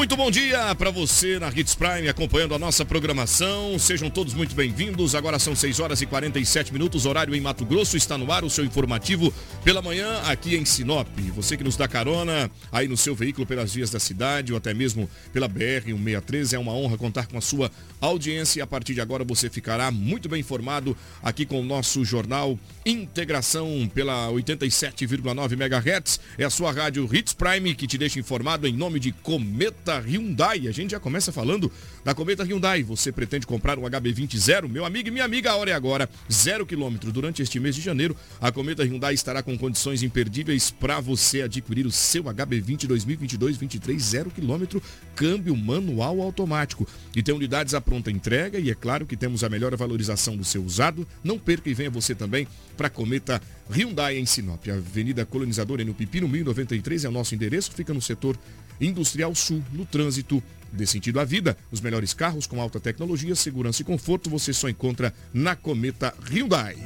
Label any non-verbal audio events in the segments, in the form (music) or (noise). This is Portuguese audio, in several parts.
Muito bom dia para você na Hits Prime acompanhando a nossa programação. Sejam todos muito bem-vindos. Agora são 6 horas e 47 minutos, horário em Mato Grosso. Está no ar o seu informativo pela manhã aqui em Sinop. Você que nos dá carona aí no seu veículo pelas vias da cidade ou até mesmo pela BR 163, é uma honra contar com a sua audiência. E a partir de agora você ficará muito bem informado aqui com o nosso jornal Integração pela 87,9 MHz. É a sua rádio Hits Prime que te deixa informado em nome de Cometa Cometa Hyundai. A gente já começa falando da Cometa Hyundai. Você pretende comprar um HB20 zero? Meu amigo e minha amiga, a hora é agora. Zero quilômetro. Durante este mês de janeiro, a Cometa Hyundai estará com condições imperdíveis para você adquirir o seu HB20 2022-23 zero quilômetro, câmbio manual automático. E tem unidades à pronta entrega e é claro que temos a melhor valorização do seu usado. Não perca e venha você também para a Cometa Hyundai em Sinop. Avenida Colonizadora no Pipino 1093 é o nosso endereço, fica no setor Industrial Sul, no trânsito Dê sentido à vida. Os melhores carros com alta tecnologia, segurança e conforto você só encontra na Cometa Hyundai.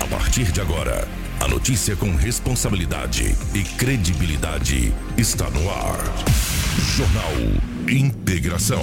A partir de agora, a notícia com responsabilidade e credibilidade está no ar. Jornal Integração.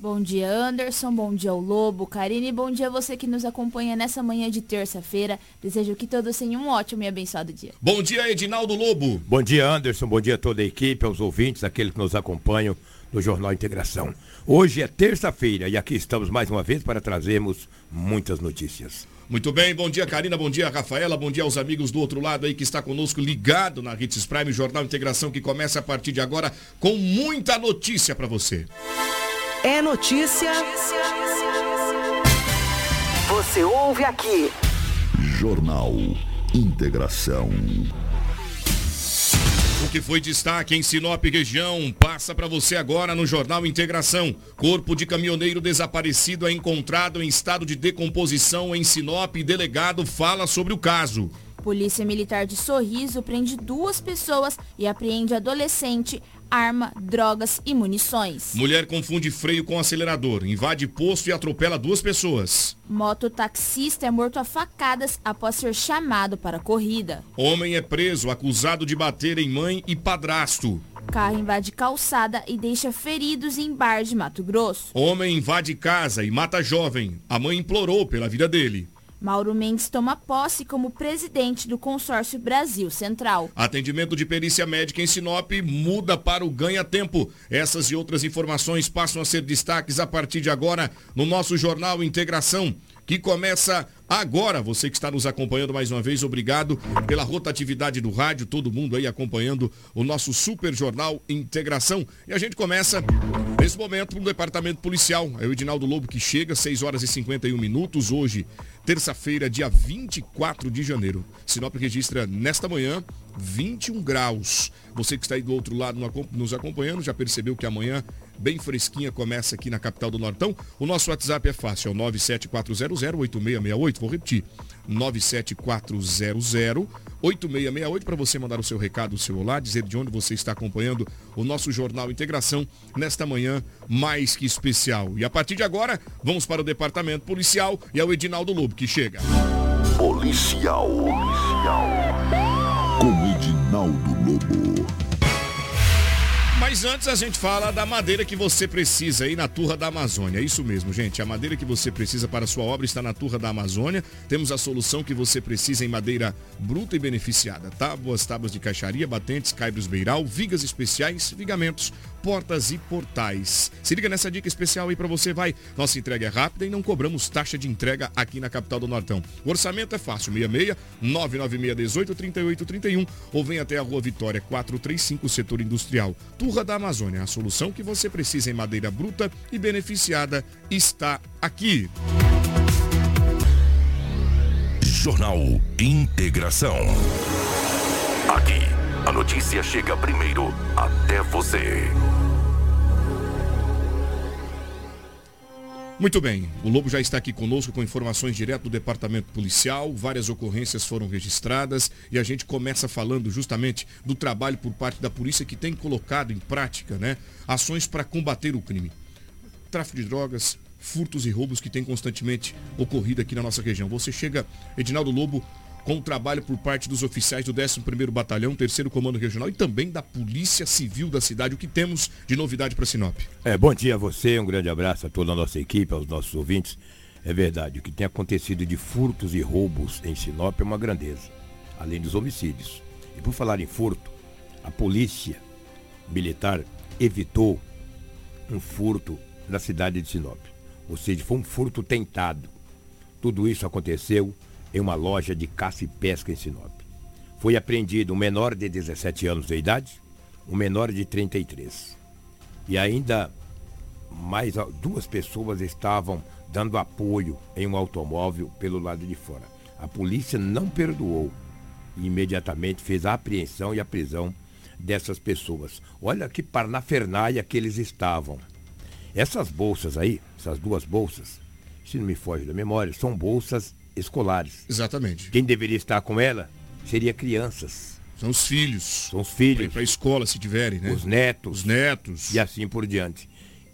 Bom dia, Anderson. Bom dia ao Lobo, Karine. Bom dia a você que nos acompanha nessa manhã de terça-feira. Desejo que todos tenham um ótimo e abençoado dia. Bom dia, Edinaldo Lobo. Bom dia, Anderson. Bom dia a toda a equipe, aos ouvintes, aqueles que nos acompanham no Jornal Integração. Hoje é terça-feira e aqui estamos mais uma vez para trazermos muitas notícias. Muito bem, bom dia Karina, bom dia Rafaela, bom dia aos amigos do outro lado aí que está conosco ligado na Hits Prime, Jornal Integração que começa a partir de agora com muita notícia para você. É notícia. Você ouve aqui. Jornal Integração. O que foi destaque em Sinop região passa para você agora no Jornal Integração. Corpo de caminhoneiro desaparecido é encontrado em estado de decomposição em Sinop e delegado fala sobre o caso. Polícia Militar de Sorriso prende duas pessoas e apreende adolescente arma, drogas e munições. Mulher confunde freio com acelerador, invade posto e atropela duas pessoas. Mototaxista é morto a facadas após ser chamado para a corrida. Homem é preso acusado de bater em mãe e padrasto. Carro invade calçada e deixa feridos em bar de Mato Grosso. Homem invade casa e mata jovem. A mãe implorou pela vida dele. Mauro Mendes toma posse como presidente do consórcio Brasil Central. Atendimento de perícia médica em Sinop muda para o ganha-tempo. Essas e outras informações passam a ser destaques a partir de agora no nosso jornal Integração, que começa agora. Você que está nos acompanhando mais uma vez, obrigado pela rotatividade do rádio, todo mundo aí acompanhando o nosso super jornal Integração. E a gente começa nesse momento no departamento policial. É o Edinaldo Lobo que chega, 6 horas e 51 minutos hoje terça-feira, dia 24 de janeiro. Sinop registra nesta manhã 21 graus. Você que está aí do outro lado nos acompanhando já percebeu que amanhã bem fresquinha começa aqui na capital do Nortão. O nosso WhatsApp é fácil, é o 974008668. Vou repetir. 97400 8668 para você mandar o seu recado, o seu olá, dizer de onde você está acompanhando o nosso Jornal Integração nesta manhã mais que especial. E a partir de agora, vamos para o departamento policial e é o Edinaldo Lobo que chega. Policial. Policial. Com Edinaldo Lobo. Mas antes a gente fala da madeira que você precisa aí na Turra da Amazônia. É isso mesmo, gente. A madeira que você precisa para a sua obra está na Turra da Amazônia. Temos a solução que você precisa em madeira bruta e beneficiada. Tábuas, tábuas de caixaria, batentes, caibros beiral, vigas especiais, vigamentos, portas e portais. Se liga nessa dica especial aí para você, vai. Nossa entrega é rápida e não cobramos taxa de entrega aqui na capital do Nortão. O orçamento é fácil, 66 996 18 38 31 ou vem até a Rua Vitória 435, setor industrial. Turra da Amazônia, a solução que você precisa em madeira bruta e beneficiada está aqui. Jornal Integração. Aqui, a notícia chega primeiro até você. Muito bem, o Lobo já está aqui conosco com informações direto do departamento policial, várias ocorrências foram registradas e a gente começa falando justamente do trabalho por parte da polícia que tem colocado em prática né, ações para combater o crime. Tráfico de drogas, furtos e roubos que tem constantemente ocorrido aqui na nossa região. Você chega, Edinaldo Lobo, com o trabalho por parte dos oficiais do 11º Batalhão, 3 Comando Regional e também da Polícia Civil da cidade. O que temos de novidade para Sinop? É, bom dia a você, um grande abraço a toda a nossa equipe, aos nossos ouvintes. É verdade, o que tem acontecido de furtos e roubos em Sinop é uma grandeza, além dos homicídios. E por falar em furto, a polícia militar evitou um furto na cidade de Sinop. Ou seja, foi um furto tentado. Tudo isso aconteceu em uma loja de caça e pesca em Sinop. Foi apreendido um menor de 17 anos de idade, um menor de 33. E ainda mais duas pessoas estavam dando apoio em um automóvel pelo lado de fora. A polícia não perdoou e imediatamente fez a apreensão e a prisão dessas pessoas. Olha que parnafernália que eles estavam. Essas bolsas aí, essas duas bolsas, se não me foge da memória, são bolsas escolares. Exatamente. Quem deveria estar com ela seria crianças. São os filhos. São os filhos. Para a escola, se tiverem, né? Os netos. Os netos. E assim por diante.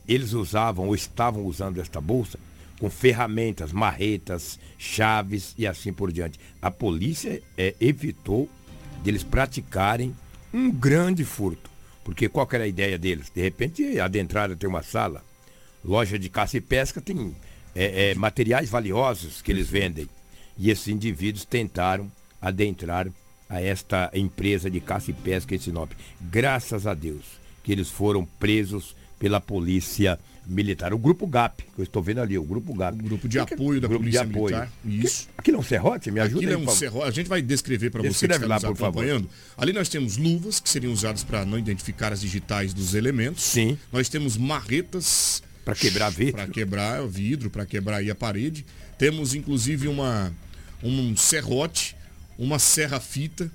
Eles usavam ou estavam usando esta bolsa com ferramentas, marretas, chaves e assim por diante. A polícia é, evitou deles praticarem um grande furto. Porque qual era a ideia deles? De repente, adentraram tem uma sala, loja de caça e pesca tem é, é, materiais valiosos que eles vendem. E esses indivíduos tentaram adentrar a esta empresa de caça e pesca em Sinop. Graças a Deus que eles foram presos pela polícia militar. O grupo GAP, que eu estou vendo ali, o grupo GAP. O grupo de apoio da grupo polícia de apoio. militar. Isso. Aquilo é um serrote? Me ajuda Aquilo é aí, um por favor. serrote. A gente vai descrever para você que está lá, nos por favor. acompanhando. Ali nós temos luvas que seriam usadas para não identificar as digitais dos elementos. Sim. Nós temos marretas Para quebrar vidro. para quebrar vidro, para quebrar aí a parede. Temos inclusive uma um serrote, uma serra-fita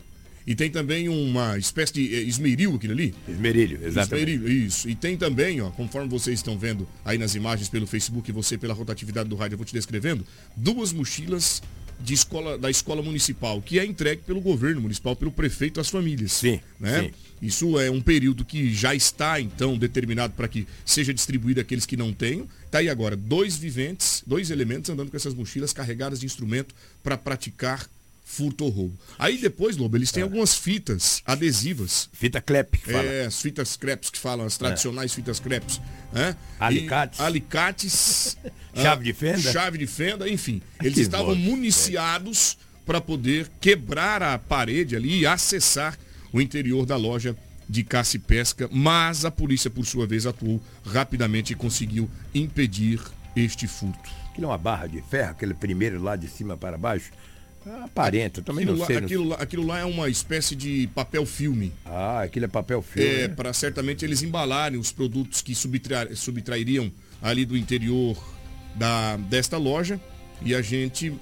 e tem também uma espécie de eh, esmeril aquilo ali. Esmerilho, exatamente. Esmeril, isso. E tem também, ó, conforme vocês estão vendo aí nas imagens pelo Facebook e você pela rotatividade do rádio, eu vou te descrevendo, duas mochilas de escola, da escola municipal, que é entregue pelo governo municipal, pelo prefeito às famílias. Sim, Né? sim. Isso é um período que já está, então, determinado para que seja distribuído àqueles que não tenham. Tá aí agora, dois viventes, dois elementos andando com essas mochilas carregadas de instrumento para praticar furto ou roubo. Aí depois, Lobo, eles É. têm algumas fitas adesivas Fita crepe, que fala. é, as fitas crepes que falam, as tradicionais fitas crepes. Né? Alicates. E alicates. (laughs) Chave ah, de fenda. Chave de fenda, enfim. Eles Que estavam bosta, municiados para poder quebrar a parede ali e acessar o interior da loja de caça e pesca, mas a polícia, por sua vez, atuou rapidamente e conseguiu impedir este furto. Aquilo é uma barra de ferro, aquele primeiro lá de cima para baixo. Aparenta, também Aquilo não lá, sei. não aquilo, lá, aquilo lá é uma espécie de papel filme. Ah, aquilo é papel filme. É, né? para certamente eles embalarem os produtos que subtra- subtrairiam ali do interior da, desta loja. E a gente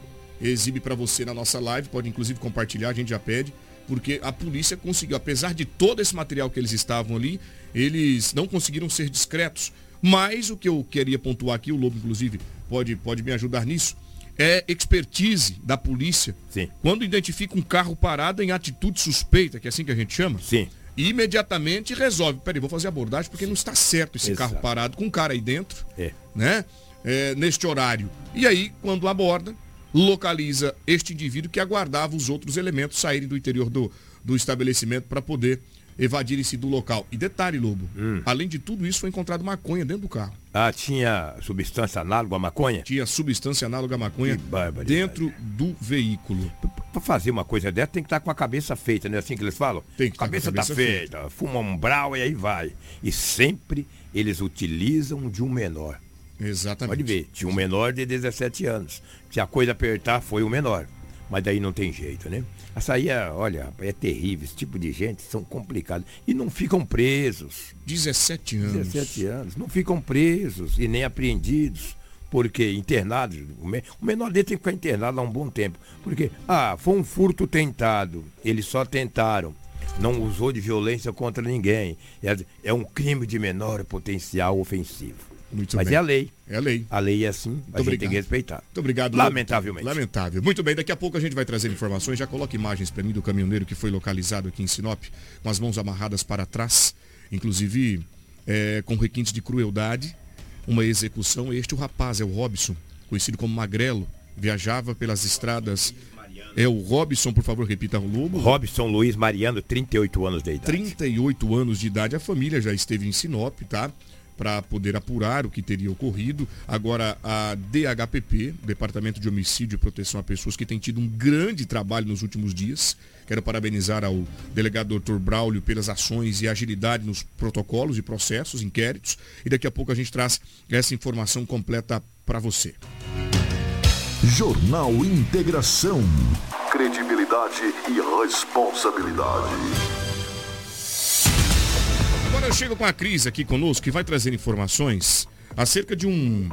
exibe para você na nossa live, pode inclusive compartilhar, a gente já pede, porque a polícia conseguiu, apesar de todo esse material que eles estavam ali, eles não conseguiram ser discretos. Mas o que eu queria pontuar aqui, o Lobo inclusive pode, pode me ajudar nisso, é expertise da polícia. Sim. Quando identifica um carro parado em atitude suspeita, que é assim que a gente chama. Sim. E imediatamente resolve. Peraí, vou fazer abordagem porque não está certo esse Exato. carro parado com um cara aí dentro, É. né? É, neste horário. E aí, quando aborda, localiza este indivíduo que aguardava os outros elementos saírem do interior do, do estabelecimento para poder evadirem-se do local. E detalhe, Lobo, Hum. além de tudo isso, foi encontrado maconha dentro do carro. Ah, tinha substância análoga à maconha? Tinha substância análoga à maconha dentro do veículo. Para fazer uma coisa dessa tem que estar com a cabeça feita, não é assim que eles falam? Tem que estar com a cabeça cabeça tá feita, fuma um brau e aí vai. E sempre eles utilizam de um menor. Exatamente. Pode ver, tinha um menor de 17 anos. Se a coisa apertar, foi o menor. Mas daí não tem jeito, né? Essa aí, é, olha, é terrível. Esse tipo de gente são complicados. E não ficam presos. 17 anos. 17 anos. Não ficam presos e nem apreendidos. Porque internados, o menor dele tem que ficar internado há um bom tempo. Porque, ah, foi um furto tentado. Eles só tentaram. Não usou de violência contra ninguém. É, é um crime de menor potencial ofensivo. Muito Mas bem. é a lei. É a lei. A lei é assim, a gente obrigado. tem que respeitar. Muito obrigado. Lamentavelmente. Lamentável. Muito bem, daqui a pouco a gente vai trazer informações. Já coloca imagens para mim do caminhoneiro que foi localizado aqui em Sinop, com as mãos amarradas para trás, inclusive é, com requintes de crueldade, uma execução. Este o rapaz, é o Robson, conhecido como Magrelo, viajava pelas estradas. É o Robson, por favor, repita o Lobo. Robson Luiz Mariano, 38 anos de idade. 38 anos de idade. A família já esteve em Sinop, tá? Para poder apurar o que teria ocorrido. Agora, a DHPP, Departamento de Homicídio e Proteção a Pessoas, que tem tido um grande trabalho nos últimos dias. Quero parabenizar ao delegado Dr. Braulio pelas ações e agilidade nos protocolos e processos, inquéritos. E daqui a pouco a gente traz essa informação completa para você. Jornal Integração. Credibilidade e responsabilidade. Agora eu chego com a Cris aqui conosco, que vai trazer informações acerca de um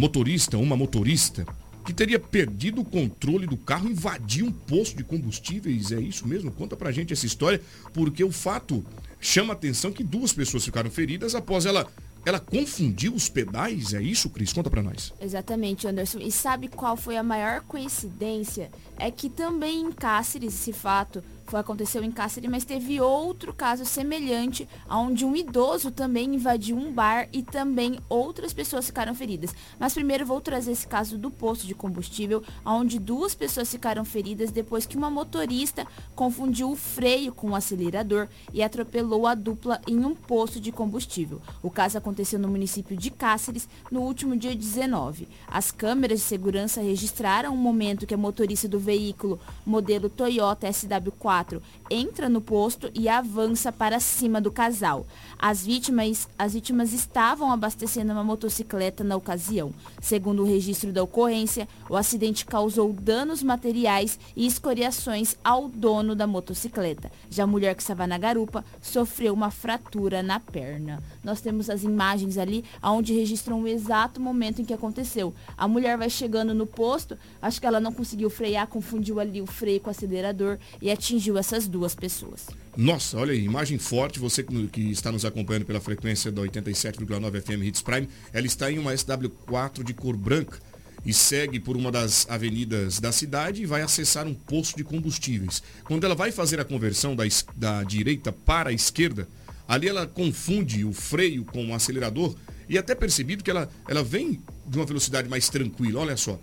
motorista, uma motorista, que teria perdido o controle do carro, invadiu um posto de combustíveis. É isso mesmo? Conta pra gente essa história, porque o fato chama a atenção que duas pessoas ficaram feridas após ela, ela confundiu os pedais. É isso, Cris? Conta pra nós. Exatamente, Anderson. E sabe qual foi a maior coincidência? É que também em Cáceres, esse fato foi, aconteceu em Cáceres, mas teve outro caso semelhante, onde um idoso também invadiu um bar e também outras pessoas ficaram feridas. Mas primeiro vou trazer esse caso do posto de combustível, onde duas pessoas ficaram feridas depois que uma motorista confundiu o freio com o acelerador e atropelou a dupla em um posto de combustível. O caso aconteceu no município de Cáceres no último dia 19. As câmeras de segurança registraram o momento que a motorista do veículo, modelo Toyota SW4, entra no posto e avança para cima do casal. As vítimas, as vítimas estavam abastecendo uma motocicleta na ocasião. Segundo o registro da ocorrência, o acidente causou danos materiais e escoriações ao dono da motocicleta. Já a mulher que estava na garupa sofreu uma fratura na perna. Nós temos as imagens ali onde registram o exato momento em que aconteceu. A mulher vai chegando no posto, acho que ela não conseguiu frear, confundiu ali o freio com o acelerador e atingiu essas duas pessoas. Nossa, olha aí, imagem forte, você que, está nos acompanhando pela frequência da 87,9 FM Hits Prime, ela está em uma SW4 de cor branca e segue por uma das avenidas da cidade e vai acessar um posto de combustíveis. Quando ela vai fazer a conversão da, da direita para a esquerda, ali ela confunde o freio com o acelerador e até percebido que ela, ela vem de uma velocidade mais tranquila, olha só.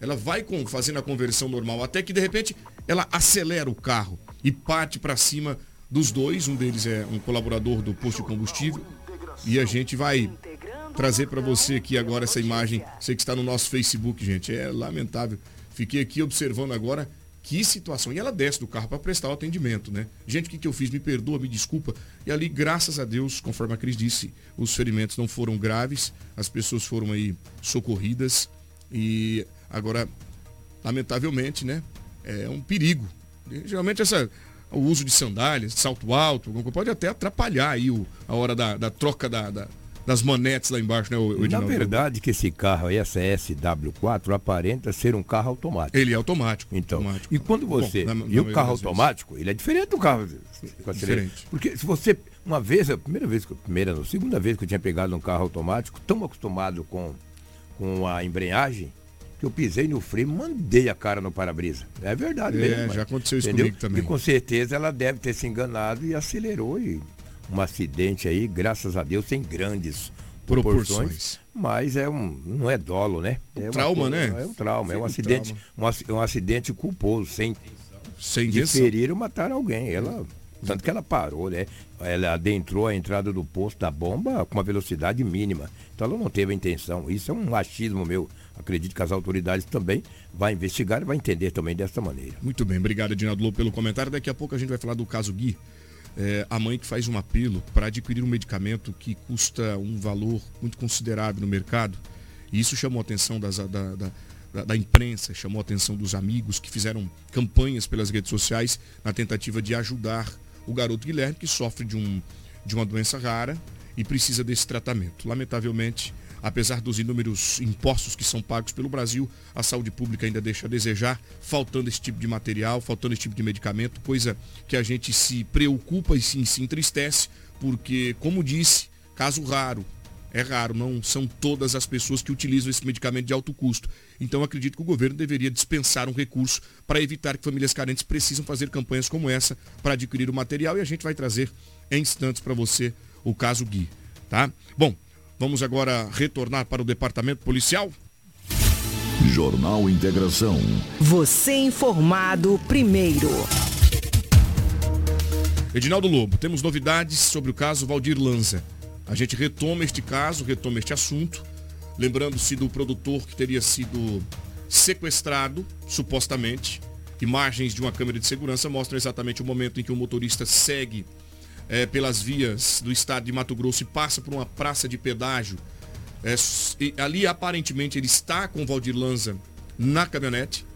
Ela vai com, fazendo a conversão normal, até que de repente ela acelera o carro e parte para cima dos dois. Um deles é um colaborador do posto de combustível. E a gente vai trazer para você aqui agora essa imagem. Você que está no nosso Facebook, gente. É lamentável. Fiquei aqui observando agora que situação. E ela desce do carro para prestar o atendimento, né? Gente, o que, que eu fiz? Me perdoa, me desculpa. E ali, graças a Deus, conforme a Cris disse, os ferimentos não foram graves. As pessoas foram aí socorridas. E agora, lamentavelmente, né? É um perigo. Geralmente essa, o uso de sandálias, de salto alto, pode até atrapalhar aí o, a hora da, da troca da, da- das manetes lá embaixo, né, o, o Na verdade que esse carro aí, essa SW4, aparenta ser um carro automático. Ele é automático. Então, automático. e quando você. Bom, na- na e o carro das vezes. automático, ele é diferente do carro. com Diferente. Porque se você. Uma vez, a primeira vez, que primeira, não, segunda vez que eu tinha pegado um carro automático, tão acostumado com, com a embreagem, Eu pisei no freio, mandei a cara no para-brisa. É verdade É, mesmo. já aconteceu isso entendeu? comigo também. E com certeza ela deve ter se enganado e acelerou e um acidente aí, graças a Deus, sem grandes proporções. Proporções. Mas é um, não é dolo, né? É uma trauma, coisa- né? É um trauma, é um um acidente, um, um acidente culposo, sem Sem de ferir ou matar alguém. Ela, tanto que ela parou, né? Ela adentrou a entrada do posto da bomba com uma velocidade mínima. Então ela não teve a intenção. Isso é um machismo meu. Acredito que as autoridades também vão investigar e vão entender também dessa maneira. Muito bem, obrigado, Edinaldo Lobo, pelo comentário. Daqui a pouco a gente vai falar do caso Gui. É, a mãe que faz um apelo para adquirir um medicamento que custa um valor muito considerável no mercado. E isso chamou a atenção das- da, da- da- da imprensa, chamou a atenção dos amigos que fizeram campanhas pelas redes sociais na tentativa de ajudar o garoto Guilherme, que sofre de, um, de uma doença rara e precisa desse tratamento. Lamentavelmente, apesar dos inúmeros impostos que são pagos pelo Brasil, a saúde pública ainda deixa a desejar, faltando esse tipo de material, faltando esse tipo de medicamento, coisa que a gente se preocupa e se, se entristece, porque, como disse, caso raro, é raro, não são todas as pessoas que utilizam esse medicamento de alto custo. Então acredito que o governo deveria dispensar um recurso para evitar que famílias carentes precisam fazer campanhas como essa para adquirir o material e a gente vai trazer em instantes para você o caso Gui, tá? Bom, vamos agora retornar para o departamento policial. Jornal Integração. Você informado primeiro. Edinaldo Lobo, temos novidades sobre o caso Valdir Lanza. A gente retoma este caso, retoma este assunto, lembrando-se do produtor que teria sido sequestrado, supostamente. Imagens de uma câmera de segurança mostram exatamente o momento em que o motorista segue eh, pelas vias do estado de Mato Grosso e passa por uma praça de pedágio. E ali aparentemente ele está com o Valdir Lanza na caminhonete.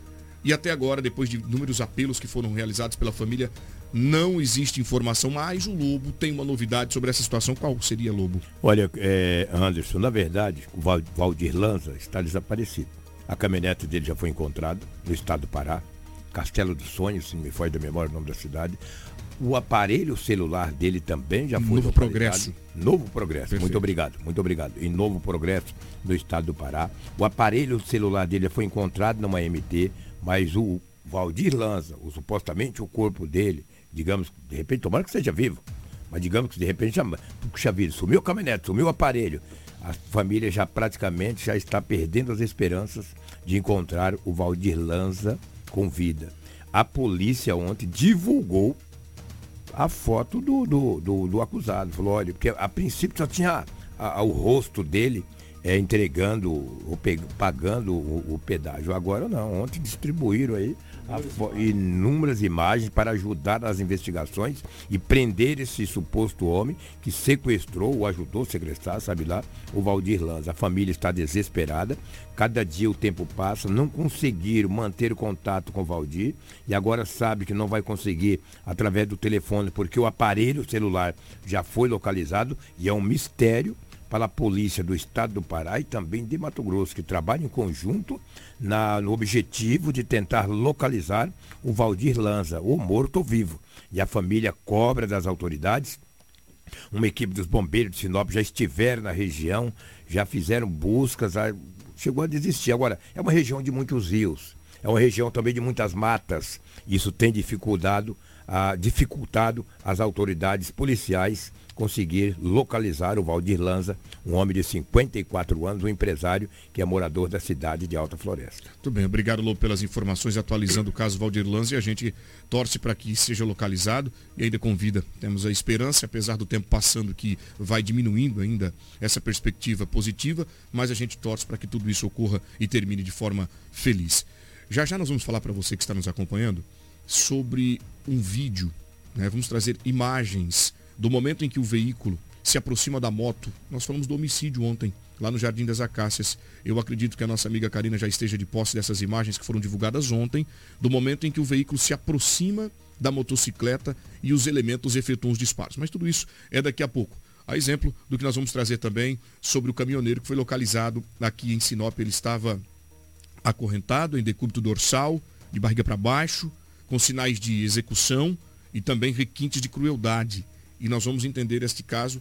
E até agora, depois de inúmeros apelos que foram realizados pela família, não existe informação, mas o Lobo tem uma novidade sobre essa situação. Qual seria, Lobo? Olha, é, Anderson, na verdade, o Val- Valdir Lanza está desaparecido. A caminhonete dele já foi encontrada no estado do Pará, Castelo dos Sonhos, se me foge da memória o nome da cidade. O aparelho celular dele também já foi Novo. Progresso. Novo Progresso. Perfeito. Muito obrigado, muito obrigado. Em Novo Progresso, no estado do Pará. O aparelho celular dele foi encontrado numa MT, mas o Valdir Lanza, o, supostamente o corpo dele, digamos, de repente, tomara que seja vivo, mas digamos que de repente já, puxa vida, sumiu a caminhonete, sumiu o aparelho. A família já praticamente já está perdendo as esperanças de encontrar o Valdir Lanza com vida. A polícia ontem divulgou a foto do, do, do, do acusado. Falou, olha, porque a princípio só tinha a- a- o rosto dele é, entregando, pe- pagando o, o pedágio. Agora não, ontem distribuíram aí inúmeras imagens para ajudar nas investigações e prender esse suposto homem que sequestrou ou ajudou a sequestrar, sabe lá, o Valdir Lanza. A família está desesperada, cada dia o tempo passa, não conseguiram manter o contato com o Valdir e agora sabe que não vai conseguir através do telefone, porque o aparelho celular já foi localizado e é um mistério para a polícia do estado do Pará e também de Mato Grosso, que trabalham em conjunto na- no objetivo de tentar localizar o Valdir Lanza, o morto ou vivo. E a família cobra das autoridades uma equipe dos bombeiros de Sinop já estiveram na região, já fizeram buscas, chegou a desistir. Agora, é uma região de muitos rios, é uma região também de muitas matas. Isso tem dificultado, ah, dificultado as autoridades policiais conseguir localizar o Valdir Lanza, um homem de 54 anos, um empresário que é morador da cidade de Alta Floresta. Tudo bem, obrigado, Lobo, pelas informações, atualizando o caso Valdir Lanza e a gente torce para que seja localizado e ainda convida. Temos a esperança, apesar do tempo passando, que vai diminuindo ainda essa perspectiva positiva, mas a gente torce para que tudo isso ocorra e termine de forma feliz. Já já nós vamos falar para você que está nos acompanhando sobre um vídeo, né? vamos trazer imagens do momento em que o veículo se aproxima da moto. Nós falamos do homicídio ontem, lá no Jardim das Acácias. Eu acredito que a nossa amiga Karina já esteja de posse dessas imagens que foram divulgadas ontem, do momento em que o veículo se aproxima da motocicleta e os elementos efetuam os disparos. Mas tudo isso é daqui a pouco. A exemplo do que nós vamos trazer também sobre o caminhoneiro que foi localizado aqui em Sinop. Ele estava acorrentado em decúbito dorsal, de barriga para baixo, com sinais de execução e também requintes de crueldade. E nós vamos entender este caso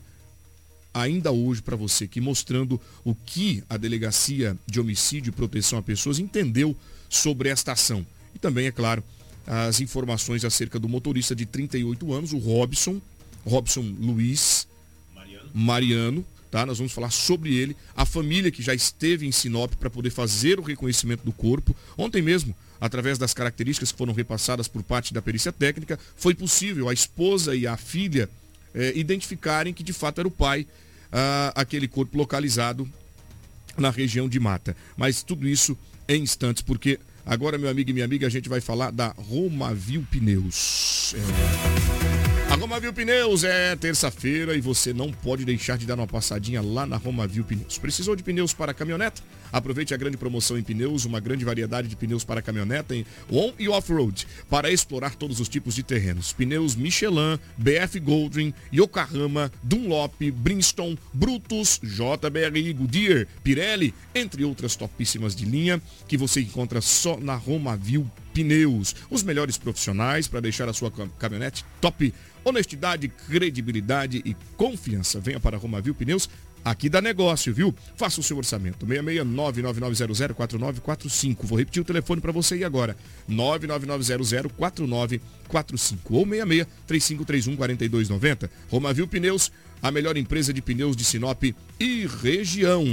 ainda hoje para você aqui, mostrando o que a Delegacia de Homicídio e Proteção a Pessoas entendeu sobre esta ação. E também, é claro, as informações acerca do motorista de 38 anos, o Robson, Robson Luiz Mariano, Mariano tá? Nós vamos falar sobre ele, a família que já esteve em Sinop para poder fazer o reconhecimento do corpo. Ontem mesmo, através das características que foram repassadas por parte da perícia técnica, foi possível a esposa e a filha eh, identificarem que de fato era o pai ah, aquele corpo localizado na região de Mata. Mas tudo isso em instantes, porque Agora, meu amigo e minha amiga, a gente vai falar da Romavil Pneus. É. A Romavil Pneus é terça-feira e você não pode deixar de dar uma passadinha lá na Romavil Pneus. Precisou de pneus para caminhoneta? Aproveite a grande promoção em pneus, uma grande variedade de pneus para caminhoneta em on e off-road, para explorar todos os tipos de terrenos. Pneus Michelin, BF Goldwyn, Yokohama, Dunlop, Bridgestone, Brutus, JBRI, Goodyear, Pirelli, entre outras topíssimas de linha que você encontra só na Romavil Pneus. Os melhores profissionais para deixar a sua caminhonete top. Honestidade, credibilidade e confiança. Venha para a Romavil Pneus Aqui dá negócio, viu? Faça o seu orçamento. 66999004945. Vou repetir o telefone para você aí agora. 999004945 ou 66 3531 4290. Romavil Pneus, a melhor empresa de pneus de Sinop e região.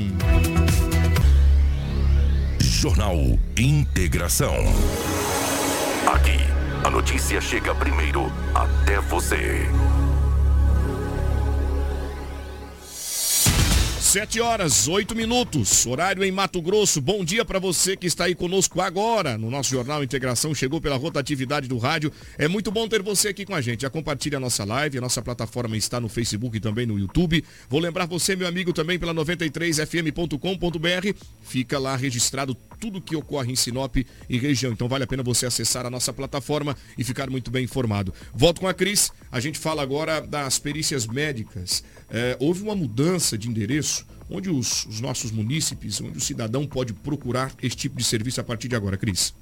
Jornal Integração. A notícia chega primeiro até você. Sete horas, oito minutos, horário em Mato Grosso. Bom dia para você que está aí conosco agora no nosso Jornal Integração. Chegou pela rotatividade do rádio. É muito bom ter você aqui com a gente. Já compartilhe a nossa live, a nossa plataforma está no Facebook e também no YouTube. Vou lembrar você, meu amigo, também pela 93fm.com.br. Fica lá registrado tudo que ocorre em Sinop e região. Então vale a pena você acessar a nossa plataforma e ficar muito bem informado. Volto com a Cris. A gente fala agora das perícias médicas. É, houve uma mudança de endereço onde os, os nossos munícipes, onde o cidadão pode procurar esse tipo de serviço a partir de agora, Cris.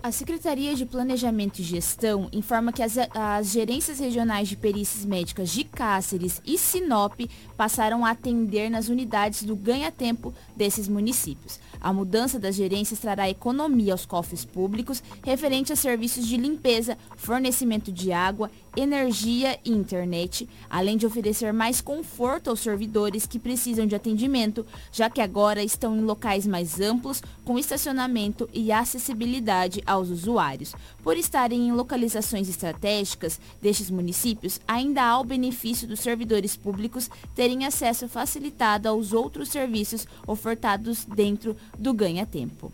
A Secretaria de Planejamento e Gestão informa que as, as, gerências regionais de perícias médicas de Cáceres e Sinop passaram a atender nas unidades do ganha-tempo desses municípios. A mudança das gerências trará economia aos cofres públicos referente a serviços de limpeza, fornecimento de água, energia e internet, além de oferecer mais conforto aos servidores que precisam de atendimento, já que agora estão em locais mais amplos, com estacionamento e acessibilidade aos usuários. Por estarem em localizações estratégicas destes municípios, ainda há o benefício dos servidores públicos terem acesso facilitado aos outros serviços ofertados dentro do ganha-tempo.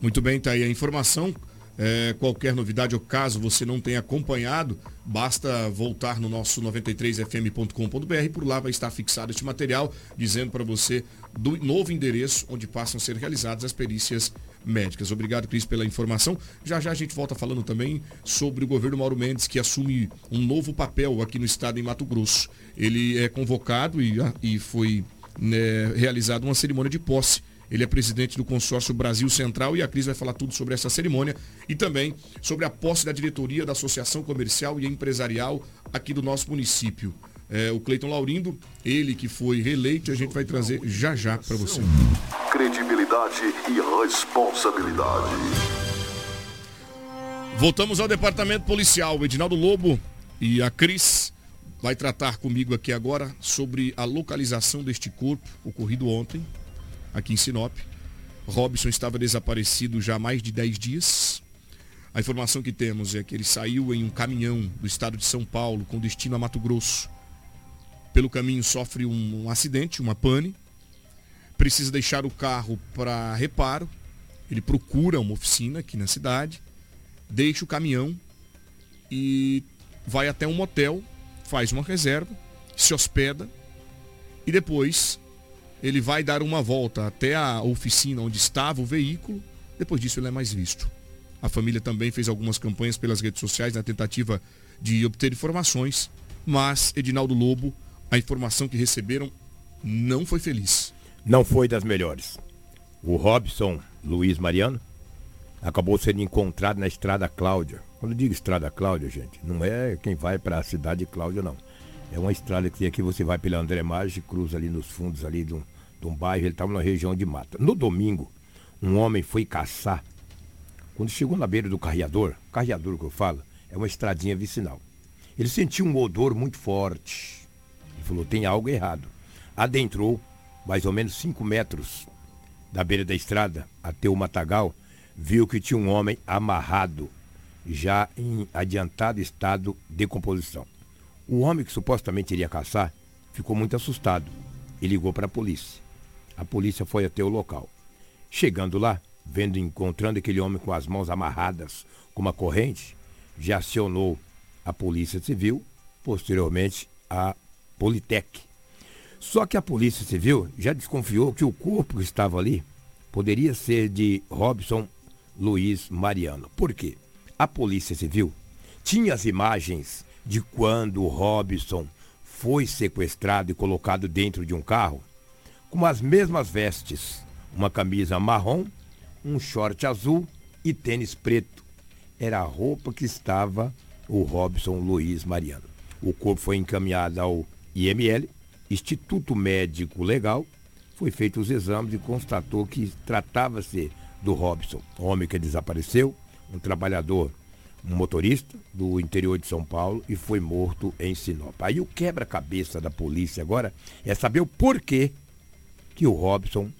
Muito bem, tá aí a informação. É, qualquer novidade ou caso você não tenha acompanhado, basta voltar no nosso 93fm.com.br. Por lá vai estar fixado este material, dizendo para você do novo endereço onde passam a ser realizadas as perícias médicas. Obrigado, Cris, pela informação. Já já a gente volta falando também sobre o governo Mauro Mendes, que assume um novo papel aqui no estado em Mato Grosso. Ele é convocado e, e foi né, realizada uma cerimônia de posse ele é presidente do consórcio Brasil Central e a Cris vai falar tudo sobre essa cerimônia e também sobre a posse da diretoria da Associação Comercial e Empresarial aqui do nosso município. É, o Cleiton Laurindo, ele que foi reeleito, a gente vai trazer já já para você. Credibilidade e responsabilidade. Voltamos ao departamento policial. O Edinaldo Lobo e a Cris vai tratar comigo aqui agora sobre a localização deste corpo ocorrido ontem, aqui em Sinop. Robson estava desaparecido já há mais de 10 dias. A informação que temos é que ele saiu em um caminhão do estado de São Paulo com destino a Mato Grosso. Pelo caminho sofre um, um acidente, uma pane. Precisa deixar o carro para reparo. Ele procura uma oficina aqui na cidade, deixa o caminhão e vai até um motel, faz uma reserva, se hospeda e depois ele vai dar uma volta até a oficina onde estava o veículo. Depois disso, ele é mais visto. A família também fez algumas campanhas pelas redes sociais na tentativa de obter informações, mas Edinaldo Lobo, a informação que receberam não foi feliz. Não foi das melhores. O Robson Luiz Mariano acabou sendo encontrado na Estrada Cláudia. Quando eu digo Estrada Cláudia, gente, não é quem vai para a cidade de Cláudia, não. É uma estrada que tem aqui, você vai pela André Maggi, cruza ali nos fundos ali de um, de um bairro, ele estava na região de mata. No domingo, um homem foi caçar. Quando chegou na beira do carreador, carreador que eu falo, é uma estradinha vicinal. Ele sentiu um odor muito forte. Ele falou, tem algo errado. Adentrou mais ou menos 5 metros da beira da estrada até o matagal, viu que tinha um homem amarrado, já em adiantado estado de decomposição. O homem que supostamente iria caçar ficou muito assustado e ligou para a polícia. A polícia foi até o local. Chegando lá, vendo encontrando aquele homem com as mãos amarradas com uma corrente, já acionou a Polícia Civil, posteriormente a Politec. Só que a Polícia Civil já desconfiou que o corpo que estava ali poderia ser de Robson Luiz Mariano. Por quê? A Polícia Civil tinha as imagens de quando Robson foi sequestrado e colocado dentro de um carro, com as mesmas vestes, uma camisa marrom, um short azul e tênis preto. Era a roupa que estava o Robson Luiz Mariano. O corpo foi encaminhado ao IML, Instituto Médico Legal, foi feito os exames e constatou que tratava-se do Robson, homem que desapareceu, um trabalhador, um motorista do interior de São Paulo e foi morto em Sinop. Aí o quebra-cabeça da polícia agora é saber o porquê que o Robson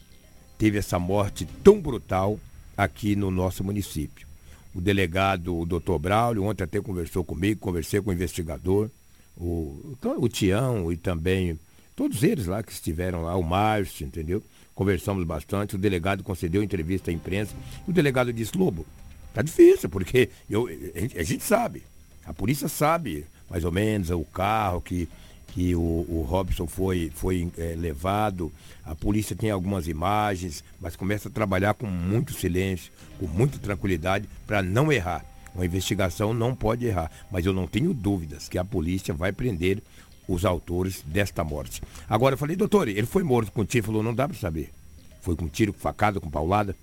teve essa morte tão brutal aqui no nosso município. O delegado, o doutor Braulio, ontem até conversou comigo, conversei com o investigador, o, o Tião e também todos eles lá que estiveram lá, o Márcio, entendeu? Conversamos bastante, o delegado concedeu entrevista à imprensa, o delegado disse, Lobo, tá difícil, porque eu, a gente sabe, a polícia sabe mais ou menos o carro que, que o, o Robson foi, foi é, levado, a polícia tem algumas imagens, mas começa a trabalhar com muito silêncio, com muita tranquilidade, para não errar. Uma investigação não pode errar, mas eu não tenho dúvidas que a polícia vai prender os autores desta morte. Agora eu falei, doutor, ele foi morto com tiro? Falou, não dá para saber. Foi com tiro, com facada, com paulada.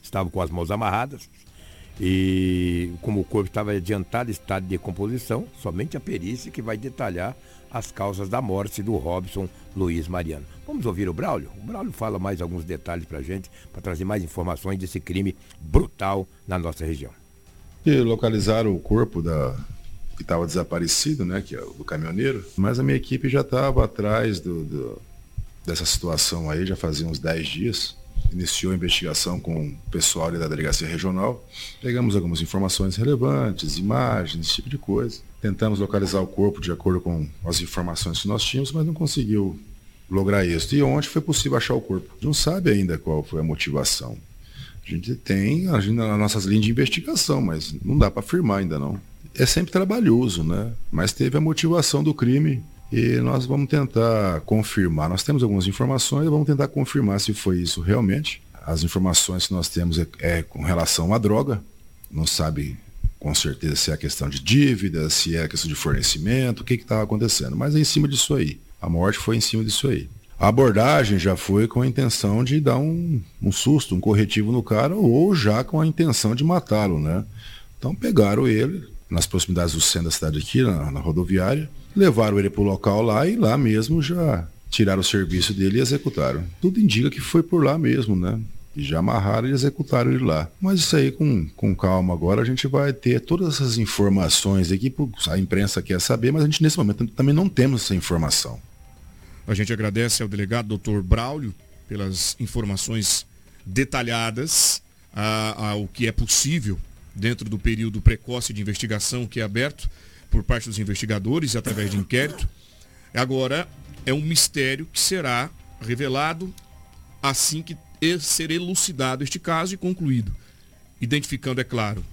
Estava com as mãos amarradas. E como o corpo estava adiantado estado de decomposição, somente a perícia que vai detalhar as causas da morte do Robson Luiz Mariano. Vamos ouvir o Braulio? O Braulio fala mais alguns detalhes para a gente, para trazer mais informações desse crime brutal na nossa região. E localizaram o corpo da, que estava desaparecido, né, que é o do caminhoneiro, mas a minha equipe já estava atrás do, do, dessa situação aí, já fazia uns 10 dias. Iniciou a investigação com o pessoal da delegacia regional. Pegamos algumas informações relevantes, imagens, esse tipo de coisa. Tentamos localizar o corpo de acordo com as informações que nós tínhamos, mas não conseguiu lograr isso. E ontem foi possível achar o corpo. Não sabe ainda qual foi a motivação. A gente tem as nossas linhas de investigação, mas não dá para afirmar ainda não é sempre trabalhoso, né? Mas teve a motivação do crime e nós vamos tentar confirmar. Nós temos algumas informações e vamos tentar confirmar se foi isso realmente. As informações que nós temos é, é com relação à droga. Não sabe com certeza se é a questão de dívida, se é a questão de fornecimento, o que estava acontecendo. Mas é em cima disso aí. A morte foi em cima disso aí. A abordagem já foi com a intenção de dar um, um susto, um corretivo no cara, ou já com a intenção de matá-lo, né? Então pegaram ele, nas proximidades do centro da cidade aqui, na, na rodoviária, levaram ele para o local lá e lá mesmo já tiraram o serviço dele e executaram. Tudo indica que foi por lá mesmo, né? Já amarraram e executaram ele lá. Mas isso aí com, com calma agora, a gente vai ter todas essas informações aqui, a imprensa quer saber, mas a gente nesse momento também não temos essa informação. A gente agradece ao delegado Dr. Braulio pelas informações detalhadas ao que é possível dentro do período precoce de investigação que é aberto por parte dos investigadores e através de inquérito. Agora, é um mistério que será revelado assim que ser elucidado este caso e concluído. Identificando, é claro,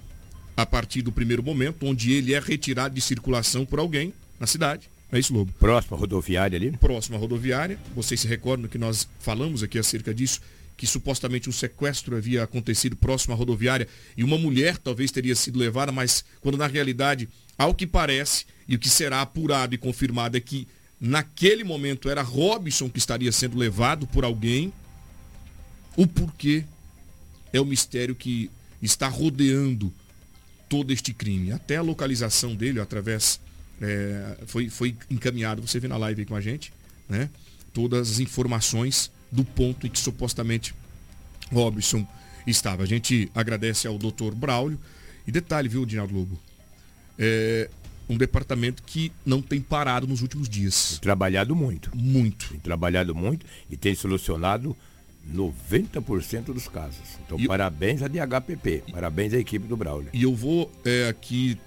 a partir do primeiro momento, onde ele é retirado de circulação por alguém na cidade. É isso, Lobo? Próxima rodoviária ali? Próxima rodoviária. Vocês se recordam que nós falamos aqui acerca disso que supostamente um sequestro havia acontecido próximo à rodoviária e uma mulher talvez teria sido levada, mas quando na realidade, ao que parece, e o que será apurado e confirmado é que naquele momento era Robson que estaria sendo levado por alguém. O porquê é o mistério que está rodeando todo este crime. Até a localização dele através é, foi, foi encaminhado, você vê na live aí com a gente, né? Todas as informações do ponto em que supostamente Robson estava. A gente agradece ao doutor Braulio. E detalhe, viu, Dinaldo Lobo? É um departamento que não tem parado nos últimos dias. Tem trabalhado muito. Muito. Tem trabalhado muito e tem solucionado 90% dos casos. Então, e parabéns à DHPP, parabéns à equipe do Braulio. E eu vou é, aqui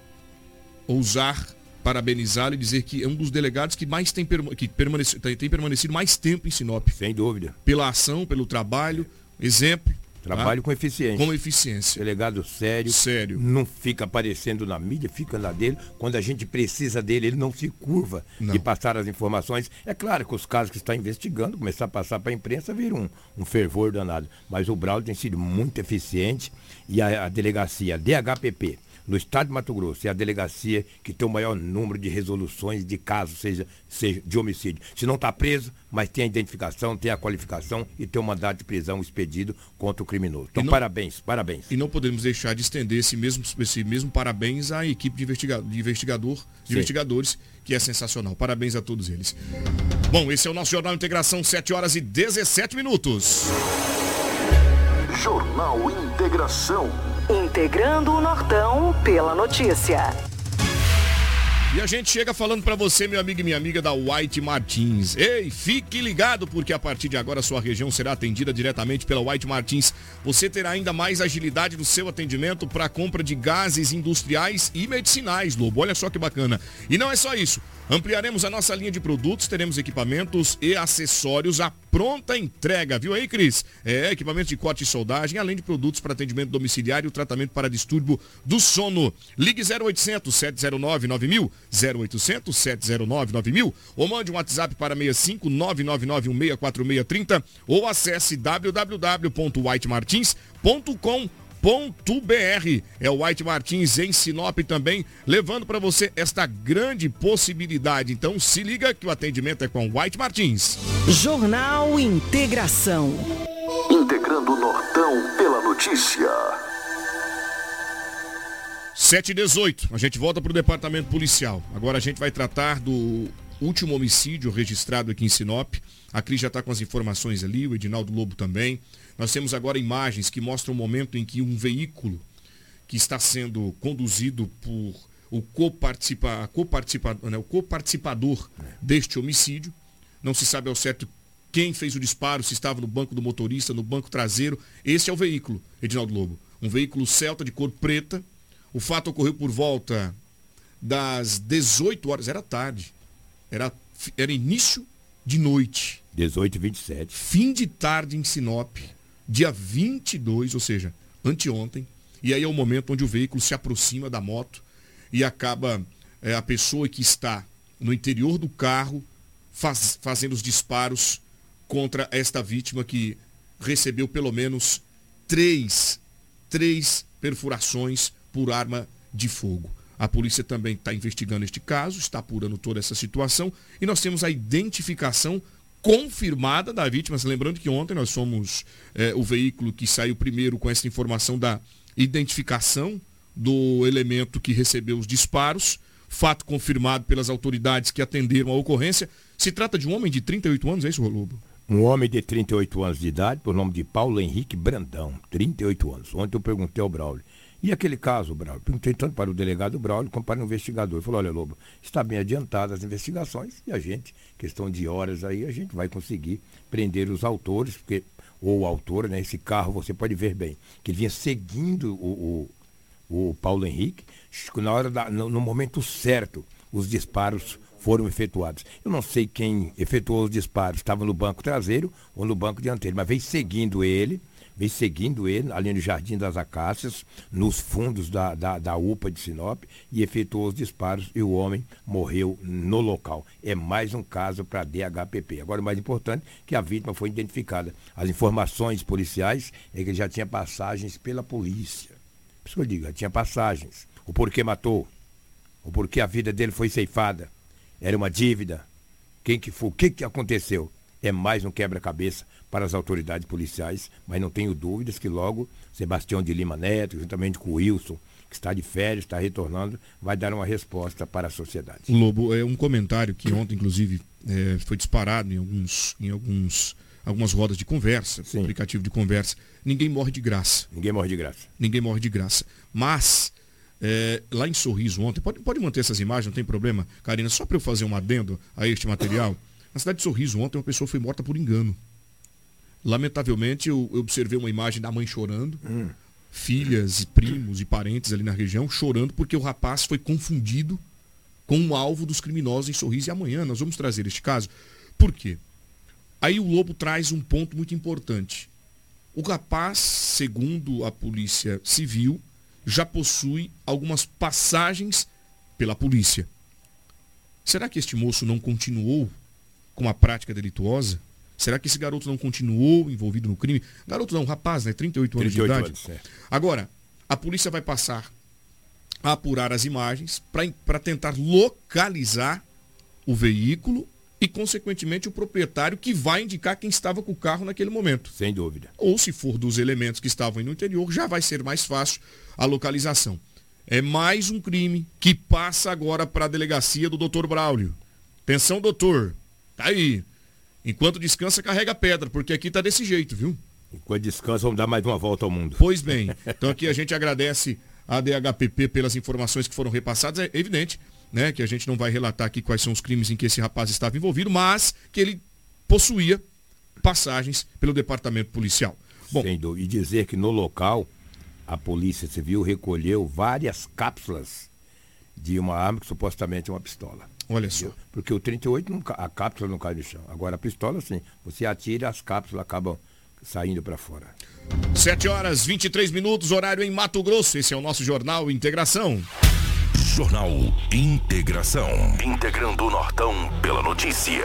ousar parabenizá-lo e dizer que é um dos delegados que mais tem, que permanecido, tem permanecido mais tempo em Sinop. Sem dúvida. Pela ação, pelo trabalho, exemplo. Trabalho tá? com eficiência. Com eficiência. Delegado sério. Sério. Não fica aparecendo na mídia, fica na dele. Quando a gente precisa dele, ele não se curva não. de passar as informações. É claro que os casos que está investigando, começar a passar para a imprensa, vira um, um fervor danado. Mas o Braulio tem sido muito eficiente e a, a delegacia DHPP no estado de Mato Grosso é a delegacia que tem o maior número de resoluções de casos, seja, seja de homicídio. Se não está preso, mas tem a identificação, tem a qualificação e tem o mandato de prisão expedido contra o criminoso. Então, não, parabéns, parabéns. E não podemos deixar de estender esse mesmo, esse mesmo parabéns à equipe de, investiga de investigador, de investigadores, que é sensacional. Parabéns a todos eles. Bom, esse é o nosso Jornal Integração, 7 horas e 17 minutos. Jornal Integração. Integrando o Nortão pela notícia. E a gente chega falando para você, meu amigo e minha amiga da White Martins. Ei, fique ligado porque a partir de agora sua região será atendida diretamente pela White Martins. Você terá ainda mais agilidade no seu atendimento para a compra de gases industriais e medicinais, Lobo. Olha só que bacana. E não é só isso. Ampliaremos a nossa linha de produtos, teremos equipamentos e acessórios à pronta entrega. Viu aí, Cris? É, equipamentos de corte e soldagem, além de produtos para atendimento domiciliário e tratamento para distúrbio do sono. Ligue 0800 709 9000, 0800 709 9000 ou mande um WhatsApp para 65 999 ou acesse www.whitemartins.com.br br É o White Martins em Sinop também, levando para você esta grande possibilidade. Então se liga que o atendimento é com White Martins. Jornal Integração. Integrando o Nortão pela notícia. 718. A gente volta para o departamento policial. Agora a gente vai tratar do último homicídio registrado aqui em Sinop. A Cris já está com as informações ali, o Edinaldo Lobo também. Nós temos agora imagens que mostram o momento em que um veículo que está sendo conduzido por o coparticipa, coparticipa, né, o coparticipador deste homicídio. Não se sabe ao certo quem fez o disparo, se estava no banco do motorista, no banco traseiro. Esse é o veículo, Edinaldo Lobo. Um veículo Celta de cor preta. O fato ocorreu por volta das 18 horas, era tarde. Era, era início de noite. 18 e 27. Fim de tarde em Sinop dia 22, ou seja, anteontem. E aí é o momento onde o veículo se aproxima da moto e acaba é, a pessoa que está no interior do carro faz, fazendo os disparos contra esta vítima que recebeu pelo menos três, três perfurações por arma de fogo. A polícia também está investigando este caso, está apurando toda essa situação e nós temos a identificação confirmada da vítima. Lembrando que ontem nós somos é, o veículo que saiu primeiro com essa informação da identificação do elemento que recebeu os disparos. Fato confirmado pelas autoridades que atenderam a ocorrência. Se trata de um homem de 38 anos, é isso, Rolubo? Um homem de 38 anos de idade, por nome de Paulo Henrique Brandão, 38 anos. Ontem eu perguntei ao Braulio. E aquele caso, Braulio? Perguntei tanto para o delegado Braulio como para o investigador. Ele falou, olha, Lobo, está bem adiantadas as investigações e a gente, questão de horas aí, a gente vai conseguir prender os autores, porque, ou o autor, né? Esse carro, você pode ver bem, que ele vinha seguindo o, o, o Paulo Henrique, na hora da, no, no momento certo, os disparos foram efetuados. Eu não sei quem efetuou os disparos, estava no banco traseiro ou no banco dianteiro, mas veio seguindo ele veio seguindo ele ali no Jardim das Acácias, nos fundos da, da, da UPA de Sinop, e efetuou os disparos e o homem morreu no local. É mais um caso para a DHPP. Agora, o mais importante que a vítima foi identificada. As informações policiais é que ele já tinha passagens pela polícia. Por isso que eu digo, já tinha passagens. O porquê matou, o porquê a vida dele foi ceifada. Era uma dívida. Quem que foi? O que, que aconteceu? É mais um quebra-cabeça para as autoridades policiais, mas não tenho dúvidas que logo Sebastião de Lima Neto, juntamente com o Wilson, que está de férias, está retornando, vai dar uma resposta para a sociedade. Lobo, é um comentário que ontem, inclusive, é, foi disparado em, alguns, em alguns, algumas rodas de conversa, Sim. aplicativo de conversa. Ninguém morre de graça. Ninguém morre de graça. Ninguém morre de graça. Mas, é, lá em Sorriso ontem, pode, pode manter essas imagens, não tem problema, Karina, só para eu fazer um adendo a este material. Na cidade de Sorriso ontem, uma pessoa foi morta por engano. Lamentavelmente, eu, eu observei uma imagem da mãe chorando, filhas e primos e parentes ali na região chorando porque o rapaz foi confundido com o alvo dos criminosos em Sorriso. E amanhã nós vamos trazer este caso. Por quê? Aí o Lobo traz um ponto muito importante. O rapaz, segundo a polícia civil, já possui algumas passagens pela polícia. Será que este moço não continuou com a prática delituosa? Será que esse garoto não continuou envolvido no crime? Garoto não, rapaz, né? 38 anos 38 de idade. anos, é. Agora, a polícia vai passar a apurar as imagens para tentar localizar o veículo e, consequentemente, o proprietário que vai indicar quem estava com o carro naquele momento. Sem dúvida. Ou se for dos elementos que estavam aí no interior, já vai ser mais fácil a localização. É mais um crime que passa agora para a delegacia do Dr. Braulio. Atenção, doutor. Tá aí. Enquanto descansa, carrega pedra, porque aqui tá desse jeito, viu? Enquanto descansa, vamos dar mais uma volta ao mundo. Pois bem, então aqui a gente agradece a DHPP pelas informações que foram repassadas. É evidente, né, que a gente não vai relatar aqui quais são os crimes em que esse rapaz estava envolvido, mas que ele possuía passagens pelo departamento policial. Bom. E dizer que no local, a Polícia Civil recolheu várias cápsulas de uma arma que supostamente é uma pistola. Olha só. Porque o 38, não, ca- a cápsula não cai no chão. Agora a pistola, sim. Você atira, as cápsulas acabam saindo para fora. 7 horas 23 minutos, horário em Mato Grosso. Esse é o nosso Jornal Integração. Jornal Integração. Integrando o Nortão pela notícia.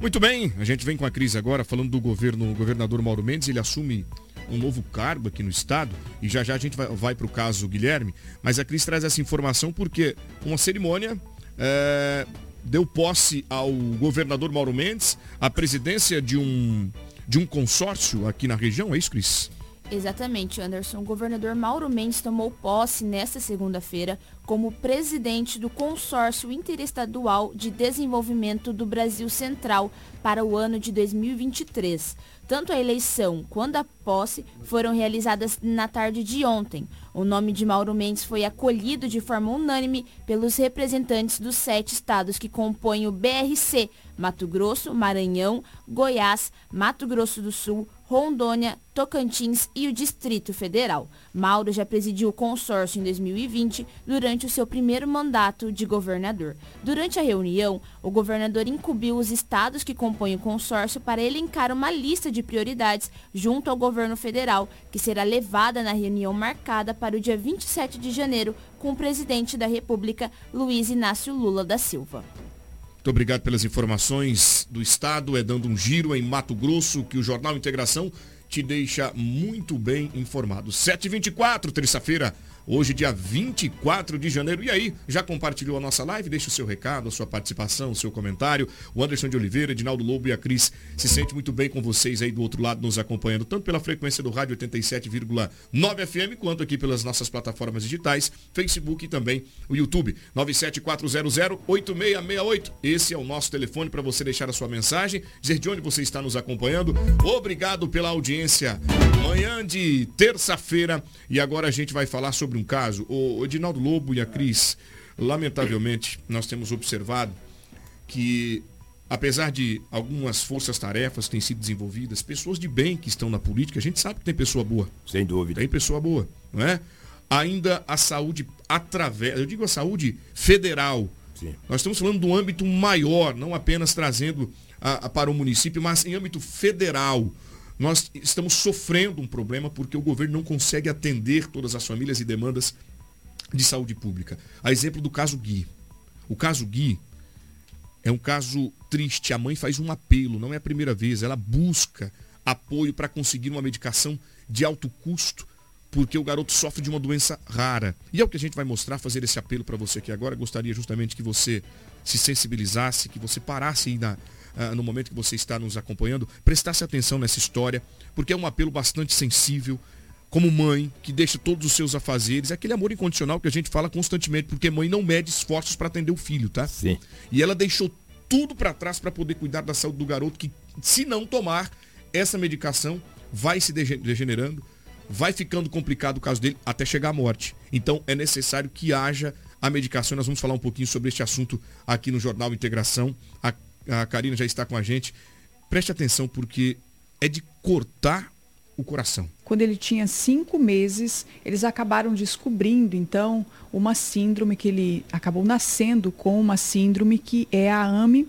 Muito bem, a gente vem com a crise agora, falando do governo, o governador Mauro Mendes, ele assume um novo cargo aqui no estado e já já a gente vai, vai para o caso Guilherme, mas a Cris traz essa informação porque uma cerimônia é, deu posse ao governador Mauro Mendes a presidência de um, de um consórcio aqui na região, é isso, Cris? Exatamente, Anderson. O governador Mauro Mendes tomou posse nesta segunda-feira como presidente do Consórcio Interestadual de Desenvolvimento do Brasil Central para o ano de 2023. Tanto a eleição quanto a posse foram realizadas na tarde de ontem. O nome de Mauro Mendes foi acolhido de forma unânime pelos representantes dos sete estados que compõem o BRC, Mato Grosso, Maranhão, Goiás, Mato Grosso do Sul, Rondônia, Tocantins e o Distrito Federal. Mauro já presidiu o consórcio em 2020 durante o seu primeiro mandato de governador. Durante a reunião, o governador incumbiu os estados que compõem o consórcio para elencar uma lista de prioridades junto ao governo federal, que será levada na reunião marcada para o dia 27 de janeiro com o presidente da República, Luiz Inácio Lula da Silva. Muito obrigado pelas informações do Estado. É dando um giro em Mato Grosso que o Jornal Integração te deixa muito bem informado. 7h24, terça-feira, hoje, dia 24 de janeiro. E aí, já compartilhou a nossa live? Deixa o seu recado, a sua participação, o seu comentário. O Anderson de Oliveira, Edinaldo Lobo e a Cris se sente muito bem com vocês aí do outro lado nos acompanhando, tanto pela frequência do rádio 87,9 FM, quanto aqui pelas nossas plataformas digitais, Facebook e também o YouTube. 974008668. Esse é o nosso telefone para você deixar a sua mensagem, dizer de onde você está nos acompanhando. Obrigado pela audiência. Manhã de terça-feira e agora a gente vai falar sobre um caso. O Edinaldo Lobo e a Cris, lamentavelmente, nós temos observado que apesar de algumas forças-tarefas que têm sido desenvolvidas, pessoas de bem que estão na política, a gente sabe que tem pessoa boa. Sem dúvida. Tem pessoa boa, não é? Ainda a saúde através, eu digo a saúde federal. Sim. Nós estamos falando um âmbito maior, não apenas trazendo a- a- para o município, mas em âmbito federal. Nós estamos sofrendo um problema porque o governo não consegue atender todas as famílias e demandas de saúde pública. A exemplo do caso Gui. O caso Gui é um caso triste. A mãe faz um apelo, não é a primeira vez. Ela busca apoio para conseguir uma medicação de alto custo, porque o garoto sofre de uma doença rara. E é o que a gente vai mostrar, fazer esse apelo para você aqui agora. Gostaria justamente que você se sensibilizasse, que você parasse aí na, ah, no momento que você está nos acompanhando, prestasse atenção nessa história, porque é um apelo bastante sensível. como mãe, que deixa todos os seus afazeres, é aquele amor incondicional que a gente fala constantemente, porque mãe não mede esforços para atender o filho, tá? Sim. E ela deixou tudo para trás para poder cuidar da saúde do garoto, que se não tomar essa medicação, vai se degenerando, vai ficando complicado o caso dele até chegar à morte. Então é necessário que haja a medicação. Nós vamos falar um pouquinho sobre este assunto aqui no Jornal Integração. A, Karina já está com a gente. Preste atenção porque é de cortar o coração. Quando ele tinha cinco meses, eles acabaram descobrindo, então, uma síndrome que ele acabou nascendo com uma síndrome que é a AME.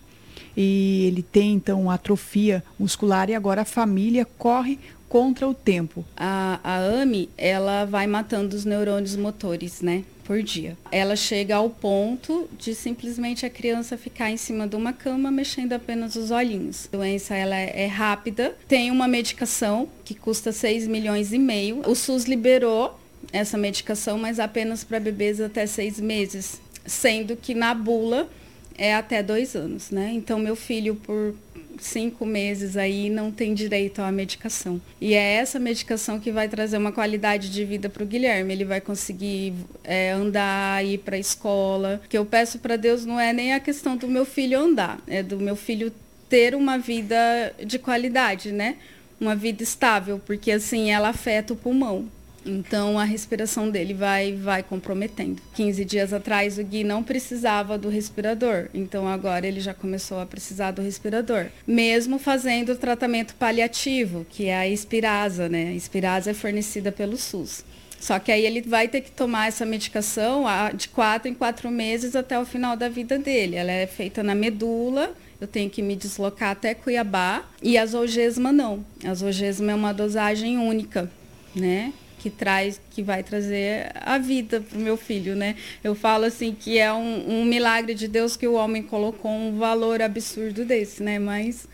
E ele tem, então, atrofia muscular e agora a família corre contra o tempo. A, a AME, ela vai matando os neurônios motores, né? Por dia. Ela chega ao ponto de simplesmente a criança ficar em cima de uma cama mexendo apenas os olhinhos. A doença ela é rápida, tem uma medicação que custa 6 milhões e meio. O SUS liberou essa medicação, mas apenas para bebês até seis meses, sendo que na bula é até dois anos, né? Então meu filho por cinco meses aí não tem direito à medicação. E é essa medicação que vai trazer uma qualidade de vida para o Guilherme. Ele vai conseguir é, andar, ir para a escola. O que eu peço para Deus não é nem a questão do meu filho andar, é do meu filho ter uma vida de qualidade, né? Uma vida estável, porque assim ela afeta o pulmão. Então a respiração dele vai vai comprometendo. 15 dias atrás o Gui não precisava do respirador, então agora ele já começou a precisar do respirador. Mesmo fazendo o tratamento paliativo, que é a Espirasa, né? A Espirasa é fornecida pelo SUS. Só que aí ele vai ter que tomar essa medicação de quatro em quatro meses até o final da vida dele. Ela é feita na medula, eu tenho que me deslocar até Cuiabá. E a zolgesma não. A zolgesma é uma dosagem única, né? Que traz, que vai trazer a vida para o meu filho, né? Eu falo assim que é um, um, milagre de Deus que o homem colocou um valor absurdo desse, né? Mas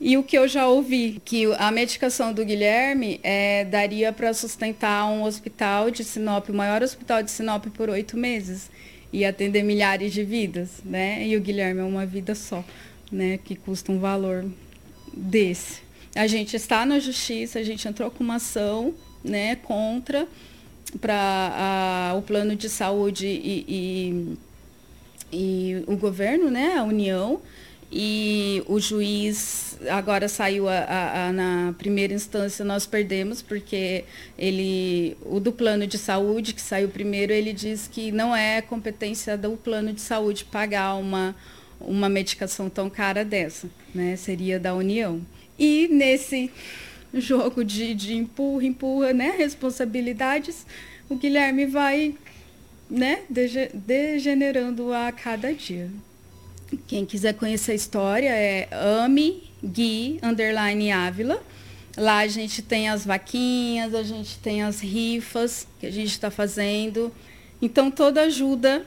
e o que eu já ouvi que a medicação do Guilherme é, daria para sustentar um hospital de Sinop, o maior hospital de Sinop por oito meses e atender milhares de vidas, né? E o Guilherme é uma vida só, né? Que custa um valor desse. A gente está na justiça, a gente entrou com uma ação né, contra para o plano de saúde e, e, e, o governo, né, a União, e o juiz agora saiu a, a, a, na primeira instância nós perdemos porque ele o do plano de saúde que saiu primeiro ele diz que não é competência do plano de saúde pagar uma uma medicação tão cara dessa né seria da União. E nesse jogo de, de empurra, empurra, né? Responsabilidades, o Guilherme vai né, degenerando a cada dia. Quem quiser conhecer a história é Ame Gui Underline Ávila. Lá a gente tem as vaquinhas, a gente tem as rifas que a gente está fazendo. Então toda ajuda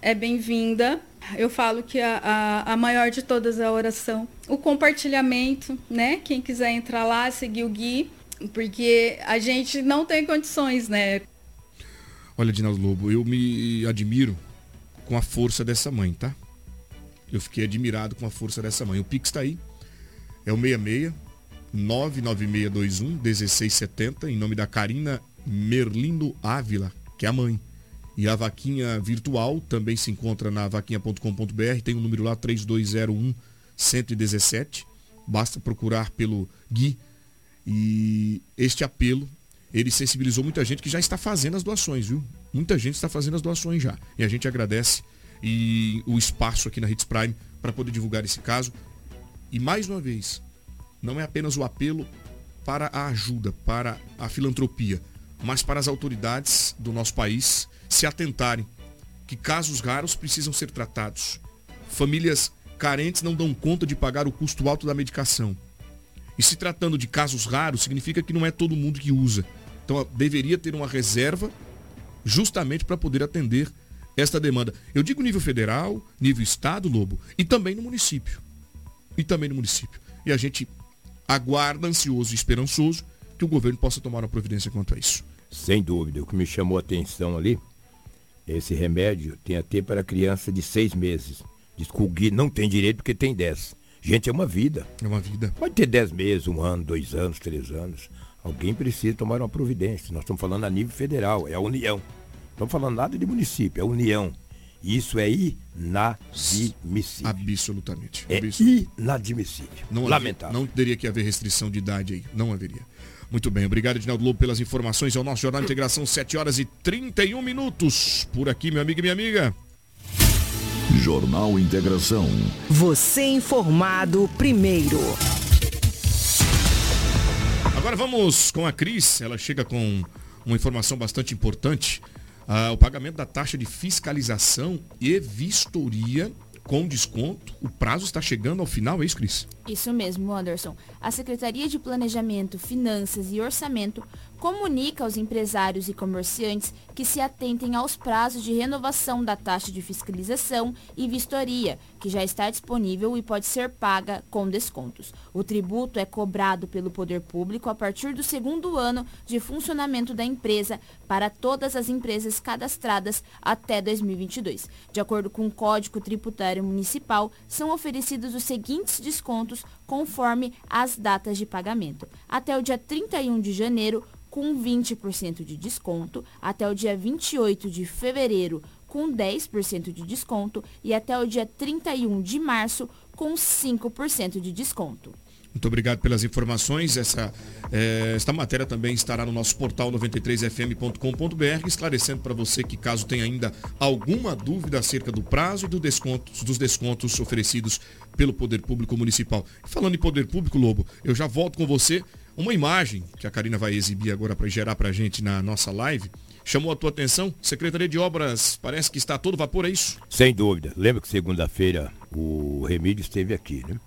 é bem-vinda eu falo que a, a, a, maior de todas é a oração. O compartilhamento, né? Quem quiser entrar lá, seguir o Gui, porque a gente não tem condições, né? Olha, Dinaldo Lobo, eu me admiro com a força dessa mãe, tá? Eu fiquei admirado com a força dessa mãe. O Pix está aí. É o 66 99621 1670, em nome da Karina Merlindo Ávila, que é a mãe. E a vaquinha virtual também se encontra na vaquinha.com.br, tem o um número lá 3201 117. Basta procurar pelo Gui. E este apelo, ele sensibilizou muita gente que já está fazendo as doações, viu? Muita gente está fazendo as doações já. E a gente agradece e o espaço aqui na Hits Prime para poder divulgar esse caso. E mais uma vez, não é apenas o apelo para a ajuda, para a filantropia, mas para as autoridades do nosso país se atentarem que casos raros precisam ser tratados. Famílias carentes não dão conta de pagar o custo alto da medicação. E se tratando de casos raros, significa que não é todo mundo que usa. Então deveria ter uma reserva justamente para poder atender esta demanda. Eu digo nível federal, nível estado, Lobo, e também no município. E também no município. E a gente aguarda ansioso e esperançoso que o governo possa tomar uma providência quanto a isso. Sem dúvida. O que me chamou a atenção ali esse remédio tem até para criança de seis meses. Diz que o Gui não tem direito porque tem dez. Gente, é uma vida. É uma vida. Pode ter dez meses, um ano, dois anos, três anos. Alguém precisa tomar uma providência. Nós estamos falando a nível federal, é a União. Não estamos falando nada de município, é a União. Isso é inadmissível. Absolutamente. É Absolutamente. inadmissível. Não havia- Lamentável. não teria que haver restrição de idade aí. Não haveria. Muito bem. Obrigado, Edinaldo Lobo, pelas informações. É o nosso Jornal de Integração, 7 horas e 31 minutos. Por aqui, meu amigo e minha amiga. Jornal Integração. Você informado primeiro. Agora vamos com a Cris. Ela chega com uma informação bastante importante. Ah, o pagamento da taxa de fiscalização e vistoria com desconto. O prazo está chegando ao final, é isso, Cris? Isso mesmo, Anderson. A Secretaria de Planejamento, Finanças e Orçamento comunica aos empresários e comerciantes que se atentem aos prazos de renovação da taxa de fiscalização e vistoria, que já está disponível e pode ser paga com descontos. O tributo é cobrado pelo poder público a partir do segundo ano de funcionamento da empresa para todas as empresas cadastradas até 2022. De acordo com o Código Tributário Municipal, são oferecidos os seguintes descontos conforme as datas de pagamento. Até o dia 31 de janeiro, com 20% de desconto, até o dia 28 de fevereiro, com 10% de desconto e até o dia 31 de março, com 5% de desconto. Muito obrigado pelas informações. Essa, eh, esta matéria também estará no nosso portal 93fm.com.br, esclarecendo para você que caso tenha ainda alguma dúvida acerca do prazo e do descontos, dos descontos oferecidos pelo Poder Público Municipal. Falando em Poder Público, Lobo, eu já volto com você. Uma imagem que a Karina vai exibir agora para gerar para a gente na nossa live. Chamou a tua atenção? Secretaria de Obras parece que está a todo vapor, é isso? Sem dúvida. Lembra que segunda-feira o Remídio esteve aqui, né?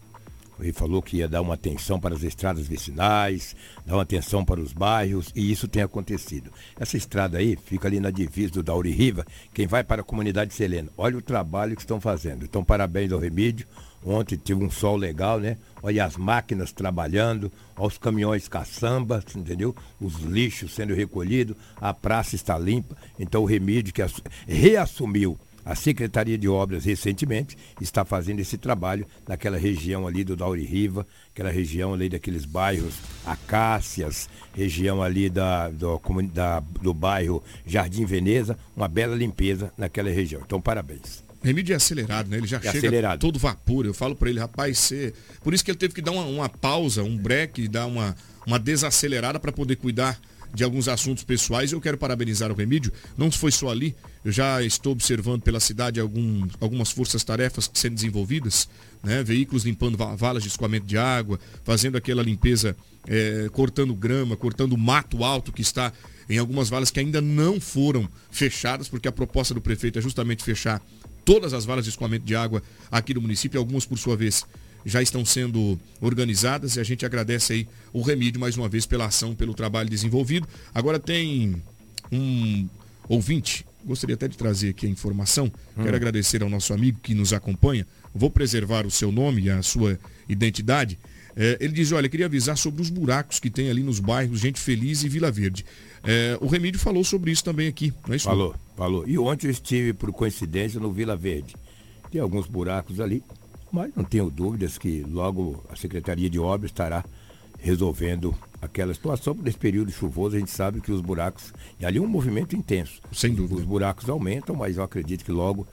Ele falou que ia dar uma atenção para as estradas vicinais, dar uma atenção para os bairros, e isso tem acontecido. Essa estrada aí fica ali na divisa do Dauri Riva, quem vai para a comunidade Selena. Olha o trabalho que estão fazendo. Então, parabéns ao Remídio. Ontem tive um sol legal, né? Olha as máquinas trabalhando, olha os caminhões caçambas, entendeu? Os lixos sendo recolhidos, a praça está limpa. Então o Remídio, que assu- reassumiu a Secretaria de Obras recentemente está fazendo esse trabalho naquela região ali do Dauri Riva, aquela região ali daqueles bairros Acácias, região ali da, do, da- do bairro Jardim Veneza, uma bela limpeza naquela região. Então, parabéns. Remídio é acelerado, né? Ele já chega acelerado. todo vapor. Eu falo para ele, rapaz, você... Por isso que ele teve que dar uma, uma pausa, um break, dar uma, uma desacelerada para poder cuidar de alguns assuntos pessoais. Eu quero parabenizar o Remídio. Não foi só ali. Eu já estou observando pela cidade algum, algumas forças-tarefas sendo desenvolvidas, né? Veículos limpando va- valas de escoamento de água, fazendo aquela limpeza, eh, cortando grama, cortando mato alto que está em algumas valas que ainda não foram fechadas, porque a proposta do prefeito é justamente fechar todas as valas de escoamento de água aqui do município, algumas por sua vez já estão sendo organizadas e a gente agradece aí o Remídio mais uma vez pela ação, pelo trabalho desenvolvido. Agora tem um ouvinte, gostaria até de trazer aqui a informação, quero agradecer ao nosso amigo que nos acompanha, vou preservar o seu nome e a sua identidade. É, ele diz, olha, queria avisar sobre os buracos que tem ali nos bairros Gente Feliz e Vila Verde. É, o Remídio falou sobre isso também aqui, não é isso? Falou, falou. E ontem eu estive, por coincidência, no Vila Verde. Tem alguns buracos ali, mas não tenho dúvidas que logo a Secretaria de Obras estará resolvendo aquela situação. Nesse período chuvoso, a gente sabe que os buracos. E ali é um movimento intenso. Sem dúvida. Os buracos aumentam, mas eu acredito que logo,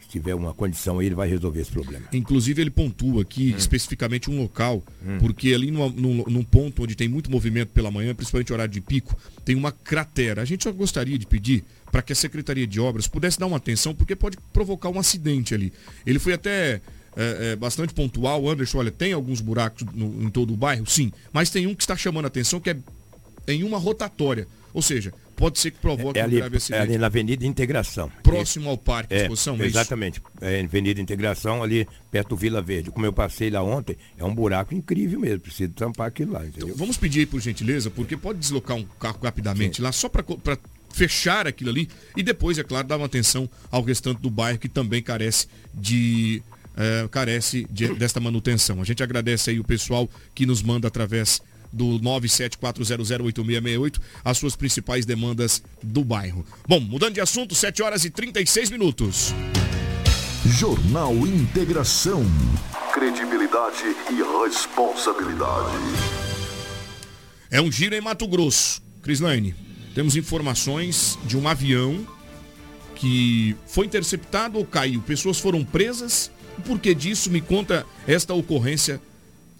se tiver uma condição aí, ele vai resolver esse problema. Inclusive ele pontua aqui especificamente um local, porque ali numa- num, num ponto onde tem muito movimento pela manhã, principalmente horário de pico, tem uma cratera. A gente só gostaria de pedir para que a Secretaria de Obras pudesse dar uma atenção, porque pode provocar um acidente ali. Ele foi até é, é, bastante pontual, Anderson, olha, tem alguns buracos no- em todo o bairro, sim, mas tem um que está chamando a atenção que é em uma rotatória. Ou seja, pode ser que provoque É um ali, grave é acidente. ali na Avenida Integração. Próximo ao parque de É, exposição, é exatamente. É, Avenida Integração, ali perto do Vila Verde. Como eu passei lá ontem, é um buraco incrível mesmo. Preciso tampar aquilo lá, entendeu? Então, vamos pedir aí por gentileza, porque pode deslocar um carro rapidamente lá só para fechar aquilo ali e depois, é claro, dar uma atenção ao restante do bairro que também carece de eh, carece de- desta manutenção. A gente agradece aí o pessoal que nos manda através do 974008668 as suas principais demandas do bairro. Bom, mudando de assunto, 7 horas e 36 minutos. Jornal Integração. Credibilidade e responsabilidade. É um giro em Mato Grosso. Crislaine, temos informações de um avião que foi interceptado ou caiu. Pessoas foram presas. O porquê disso? Me conta esta ocorrência.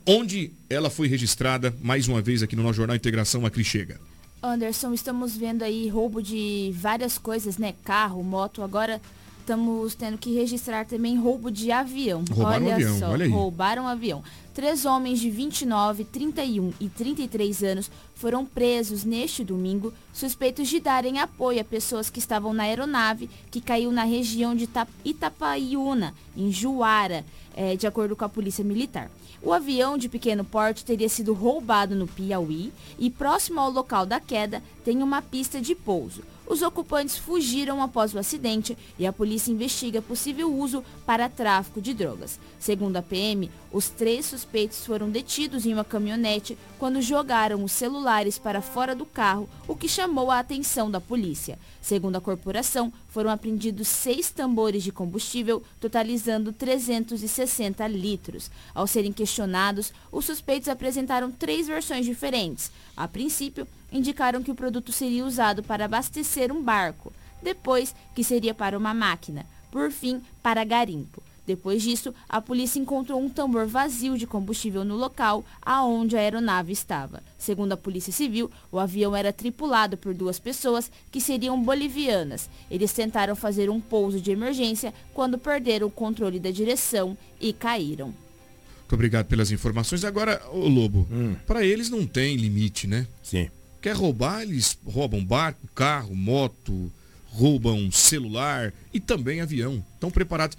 Onde ela foi registrada, mais uma vez aqui no nosso Jornal Integração, a Cris chega. Anderson, estamos vendo aí roubo de várias coisas, né? Carro, moto. Agora estamos tendo que registrar também roubo de avião. Roubaram olha um avião, só, olha roubaram um avião. Três homens de 29, 31 e 33 anos foram presos neste domingo, suspeitos de darem apoio a pessoas que estavam na aeronave que caiu na região de Ita- Itapaiuna, em Juara, eh, de acordo com a Polícia Militar. O avião de pequeno porte teria sido roubado no Piauí e próximo ao local da queda tem uma pista de pouso. Os ocupantes fugiram após o acidente e a polícia investiga possível uso para tráfico de drogas. Segundo a PM, os três suspeitos foram detidos em uma caminhonete quando jogaram os celulares para fora do carro, o que chamou a atenção da polícia. Segundo a corporação, foram apreendidos seis tambores de combustível, totalizando 360 litros. Ao serem questionados, os suspeitos apresentaram três versões diferentes. A princípio, indicaram que o produto seria usado para abastecer um barco, depois que seria para uma máquina, por fim, para garimpo. Depois disso, a polícia encontrou um tambor vazio de combustível no local aonde a aeronave estava. Segundo a Polícia Civil, o avião era tripulado por duas pessoas que seriam bolivianas. Eles tentaram fazer um pouso de emergência quando perderam o controle da direção e caíram. Muito obrigado pelas informações. Agora, ô Lobo, para eles não tem limite, né? Sim. Quer roubar, eles roubam barco, carro, moto, roubam celular e também avião. Estão preparados.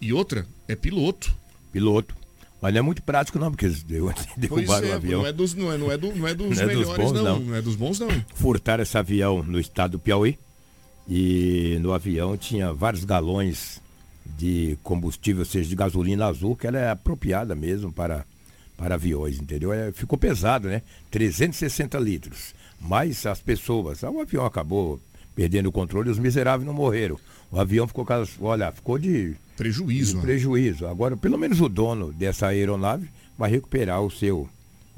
E outra, é piloto. Piloto. Mas não é muito prático não, porque eles derrubaram (laughs) o avião. Não é dos, não é, não é do- não é dos (laughs) Não é dos melhores, bons, não. não. Não é dos bons, não. Furtaram esse avião no estado do Piauí. E no avião tinha vários galões de combustível, ou seja, de gasolina azul, que ela é apropriada mesmo para, para aviões, entendeu? É, ficou pesado, né? 360 litros. Mas as pessoas, ah, o avião acabou perdendo o controle os miseráveis não morreram. O avião ficou, olha, ficou de, Prejuízo. de ó. prejuízo. Agora, pelo menos o dono dessa aeronave vai recuperar o seu,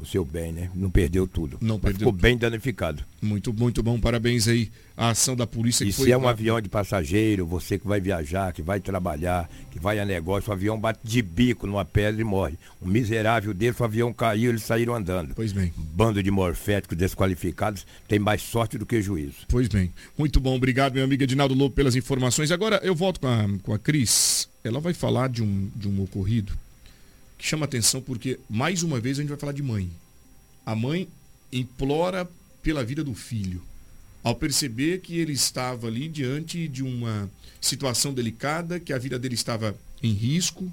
o seu bem, né? Não perdeu tudo. Não perdeu Ficou bem danificado. Muito, muito bom. Parabéns aí à ação da polícia. E que foi se é um avião de passageiro, você que vai viajar, que vai trabalhar, que vai a negócio, o avião bate de bico numa pedra e morre. Um miserável desse, o avião caiu, eles saíram andando. Pois bem. Bando de morféticos desqualificados tem mais sorte do que juízo. Pois bem. Muito bom. Obrigado, meu amigo Edinaldo Lobo, pelas informações. Agora eu volto com a, com a Cris. Ela vai falar de um, de um ocorrido chama atenção porque, mais uma vez, a gente vai falar de mãe. A mãe implora pela vida do filho. Ao perceber que ele estava ali diante de uma situação delicada, que a vida dele estava em risco.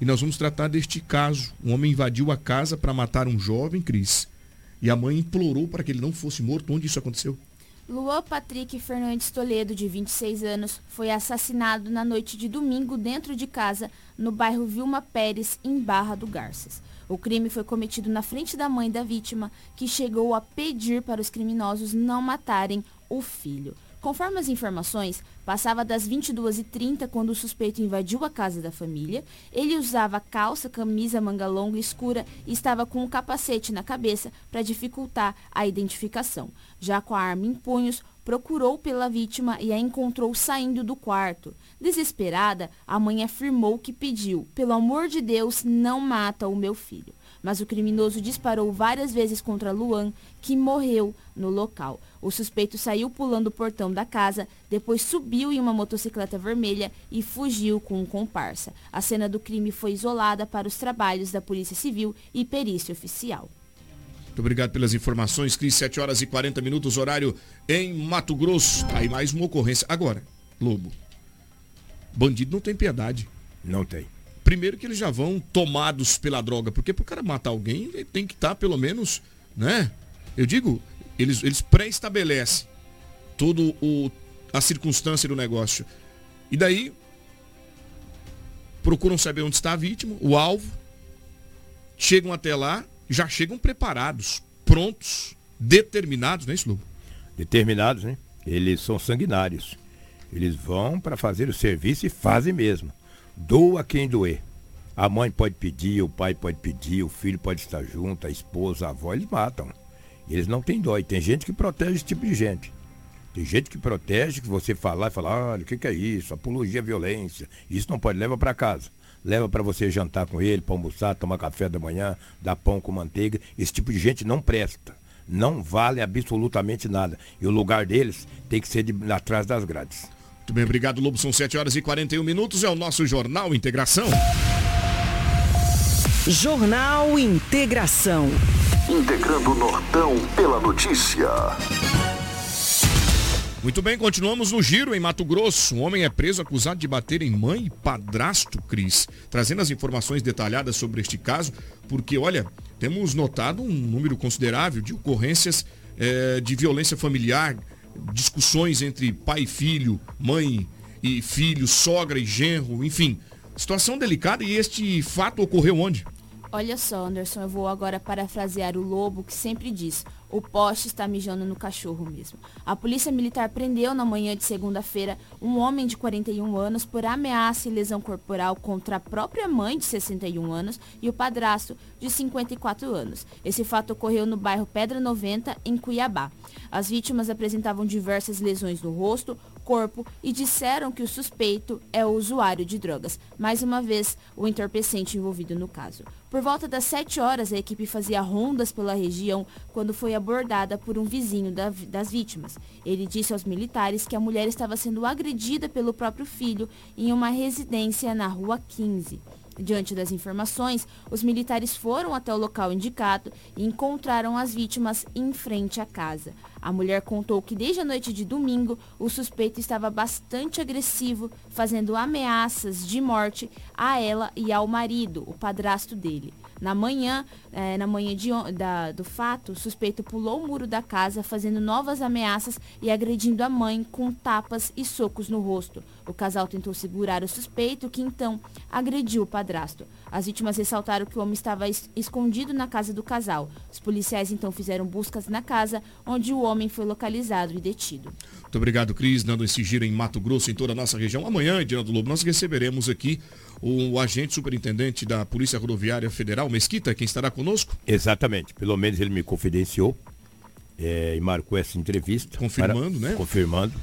E nós vamos tratar deste caso. Um homem invadiu a casa para matar um jovem, Cris. E a mãe implorou para que ele não fosse morto. Onde isso aconteceu? Luan Patrick Fernandes Toledo, de 26 anos, foi assassinado na noite de domingo dentro de casa, no bairro Vilma Pérez, em Barra do Garças. O crime foi cometido na frente da mãe da vítima, que chegou a pedir para os criminosos não matarem o filho. Conforme as informações, passava das 22h30 quando o suspeito invadiu a casa da família. Ele usava calça, camisa manga longa escura e estava com um capacete na cabeça para dificultar a identificação. Já com a arma em punhos, procurou pela vítima e a encontrou saindo do quarto. Desesperada, a mãe afirmou que pediu: pelo amor de Deus, não mata o meu filho. Mas o criminoso disparou várias vezes contra Luan, que morreu no local. O suspeito saiu pulando o portão da casa, depois subiu em uma motocicleta vermelha e fugiu com um comparsa. A cena do crime foi isolada para os trabalhos da Polícia Civil e perícia oficial. Muito obrigado pelas informações, Cris. 7 horas e 40 minutos, horário em Mato Grosso. Aí mais uma ocorrência. Agora, Lobo. Bandido não tem piedade. Não tem. Primeiro que eles já vão tomados pela droga, porque pro cara matar alguém, ele tem que estar pelo menos, né? Eu digo, eles, eles pré-estabelecem todo o a circunstância do negócio. E daí procuram saber onde está a vítima, o alvo, chegam até lá, já chegam preparados, prontos, determinados, não é isso? Determinados, né? Eles são sanguinários. Eles vão para fazer o serviço e fazem mesmo. Doa quem doer. A mãe pode pedir, o pai pode pedir, o filho pode estar junto, a esposa, a avó, eles matam. Eles não têm dó. E tem gente que protege esse tipo de gente. Tem gente que protege, que você falar e falar, olha, o que, que é isso? Apologia à violência. Isso não pode, leva para casa. Leva para você jantar com ele, para almoçar, tomar café da manhã, dar pão com manteiga. Esse tipo de gente não presta. Não vale absolutamente nada. E o lugar deles tem que ser de, atrás das grades. Muito bem, obrigado, Lobo. São 7 horas e 41 minutos. É o nosso Jornal Integração. Jornal Integração. Integrando o Nortão pela notícia. Muito bem, continuamos no giro em Mato Grosso. Um homem é preso acusado de bater em mãe e padrasto, Cris. Trazendo as informações detalhadas sobre este caso, porque, olha, temos notado um número considerável de ocorrências eh, de violência familiar, discussões entre pai e filho, mãe e filho, sogra e genro, enfim. Situação delicada e este fato ocorreu onde? Olha só, Anderson, eu vou agora parafrasear o lobo que sempre diz: o poste está mijando no cachorro mesmo. A polícia militar prendeu na manhã de segunda-feira um homem de 41 anos por ameaça e lesão corporal contra a própria mãe de 61 anos e o padrasto de 54 anos. Esse fato ocorreu no bairro Pedra 90, em Cuiabá. As vítimas apresentavam diversas lesões no rosto, corpo e disseram que o suspeito é o usuário de drogas, mais uma vez o entorpecente envolvido no caso. Por volta das 7 horas, a equipe fazia rondas pela região quando foi abordada por um vizinho da, das vítimas. Ele disse aos militares que a mulher estava sendo agredida pelo próprio filho em uma residência na Rua 15. Diante das informações, os militares foram até o local indicado e encontraram as vítimas em frente à casa. A mulher contou que desde a noite de domingo, o suspeito estava bastante agressivo, fazendo ameaças de morte a ela e ao marido, o padrasto dele. Na manhã, é, na manhã de, da, do fato, o suspeito pulou o muro da casa, fazendo novas ameaças e agredindo a mãe com tapas e socos no rosto. O casal tentou segurar o suspeito, que então agrediu o padrasto. As vítimas ressaltaram que o homem estava es escondido na casa do casal. Os policiais então fizeram buscas na casa, onde o homem foi localizado e detido. Muito obrigado, Cris, dando esse giro em Mato Grosso, em toda a nossa região. Amanhã, Edinaldo Lobo, nós receberemos aqui o agente superintendente da Polícia Rodoviária Federal, Mesquita, quem estará conosco? Exatamente. Pelo menos ele me confidenciou é, e marcou essa entrevista. Confirmando, para, né? Confirmando.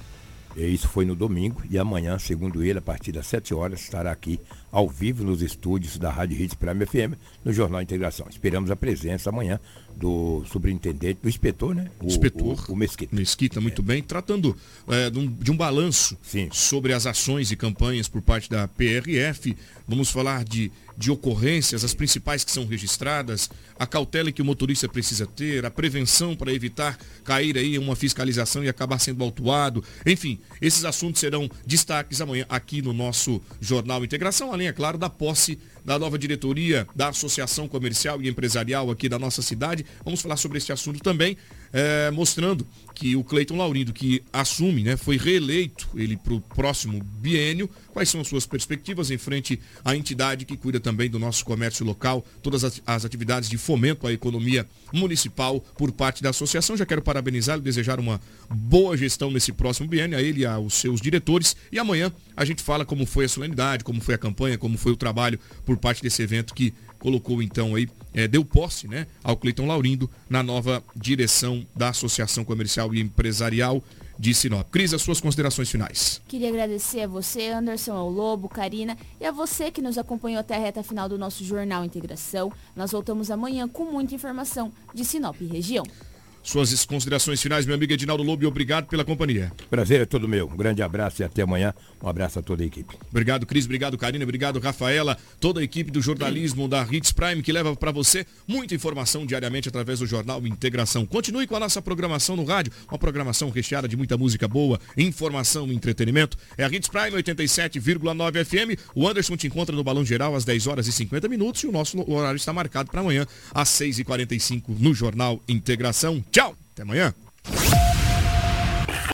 Isso foi no domingo e amanhã, segundo ele, a partir das 7 horas, estará aqui ao vivo nos estúdios da Rádio Hits Prime FM, no Jornal Integração. Esperamos a presença amanhã do superintendente, do inspetor, né? O, inspetor. O, o Mesquita. Mesquita, muito é. bem. Tratando é, de, um, de, um, balanço Sim. sobre as ações e campanhas por parte da PRF. Vamos falar de, de ocorrências, as principais que são registradas, a cautela que o motorista precisa ter, a prevenção para evitar cair aí em uma fiscalização e acabar sendo autuado. Enfim, esses assuntos serão destaques amanhã aqui no nosso Jornal Integração, além, é claro, da posse da nova diretoria da Associação Comercial e Empresarial aqui da nossa cidade. Vamos falar sobre esse assunto também, é, mostrando que o Cleiton Laurindo, que assume, né, foi reeleito ele para o próximo biênio, quais são as suas perspectivas em frente à entidade que cuida também do nosso comércio local, todas as, atividades de fomento à economia municipal por parte da associação. Já quero parabenizá-lo, desejar uma boa gestão nesse próximo biênio, a ele e aos seus diretores. E amanhã a gente fala como foi a solenidade, como foi a campanha, como foi o trabalho por parte desse evento que colocou então aí, é, deu posse né, ao Cleiton Laurindo na nova direção da Associação Comercial e Empresarial de Sinop. Cris, as suas considerações finais. Queria agradecer a você, Anderson, ao Lobo, Karina, e a você que nos acompanhou até a reta final do nosso Jornal Integração. Nós voltamos amanhã com muita informação de Sinop e região. Suas considerações finais, meu amigo Edinaldo Lobo, obrigado pela companhia. Prazer é todo meu. Um grande abraço e até amanhã. Um abraço a toda a equipe. Obrigado, Cris. Obrigado, Karina. Obrigado, Rafaela. Toda a equipe do jornalismo da Hits Prime que leva para você muita informação diariamente através do jornal Integração. Continue com a nossa programação no rádio. Uma programação recheada de muita música boa, informação e entretenimento. É a Hits Prime 87,9 FM. O Anderson te encontra no Balão Geral às 10 horas e 50 minutos e o nosso horário está marcado para amanhã às 6h45 no jornal Integração. Tchau, até amanhã.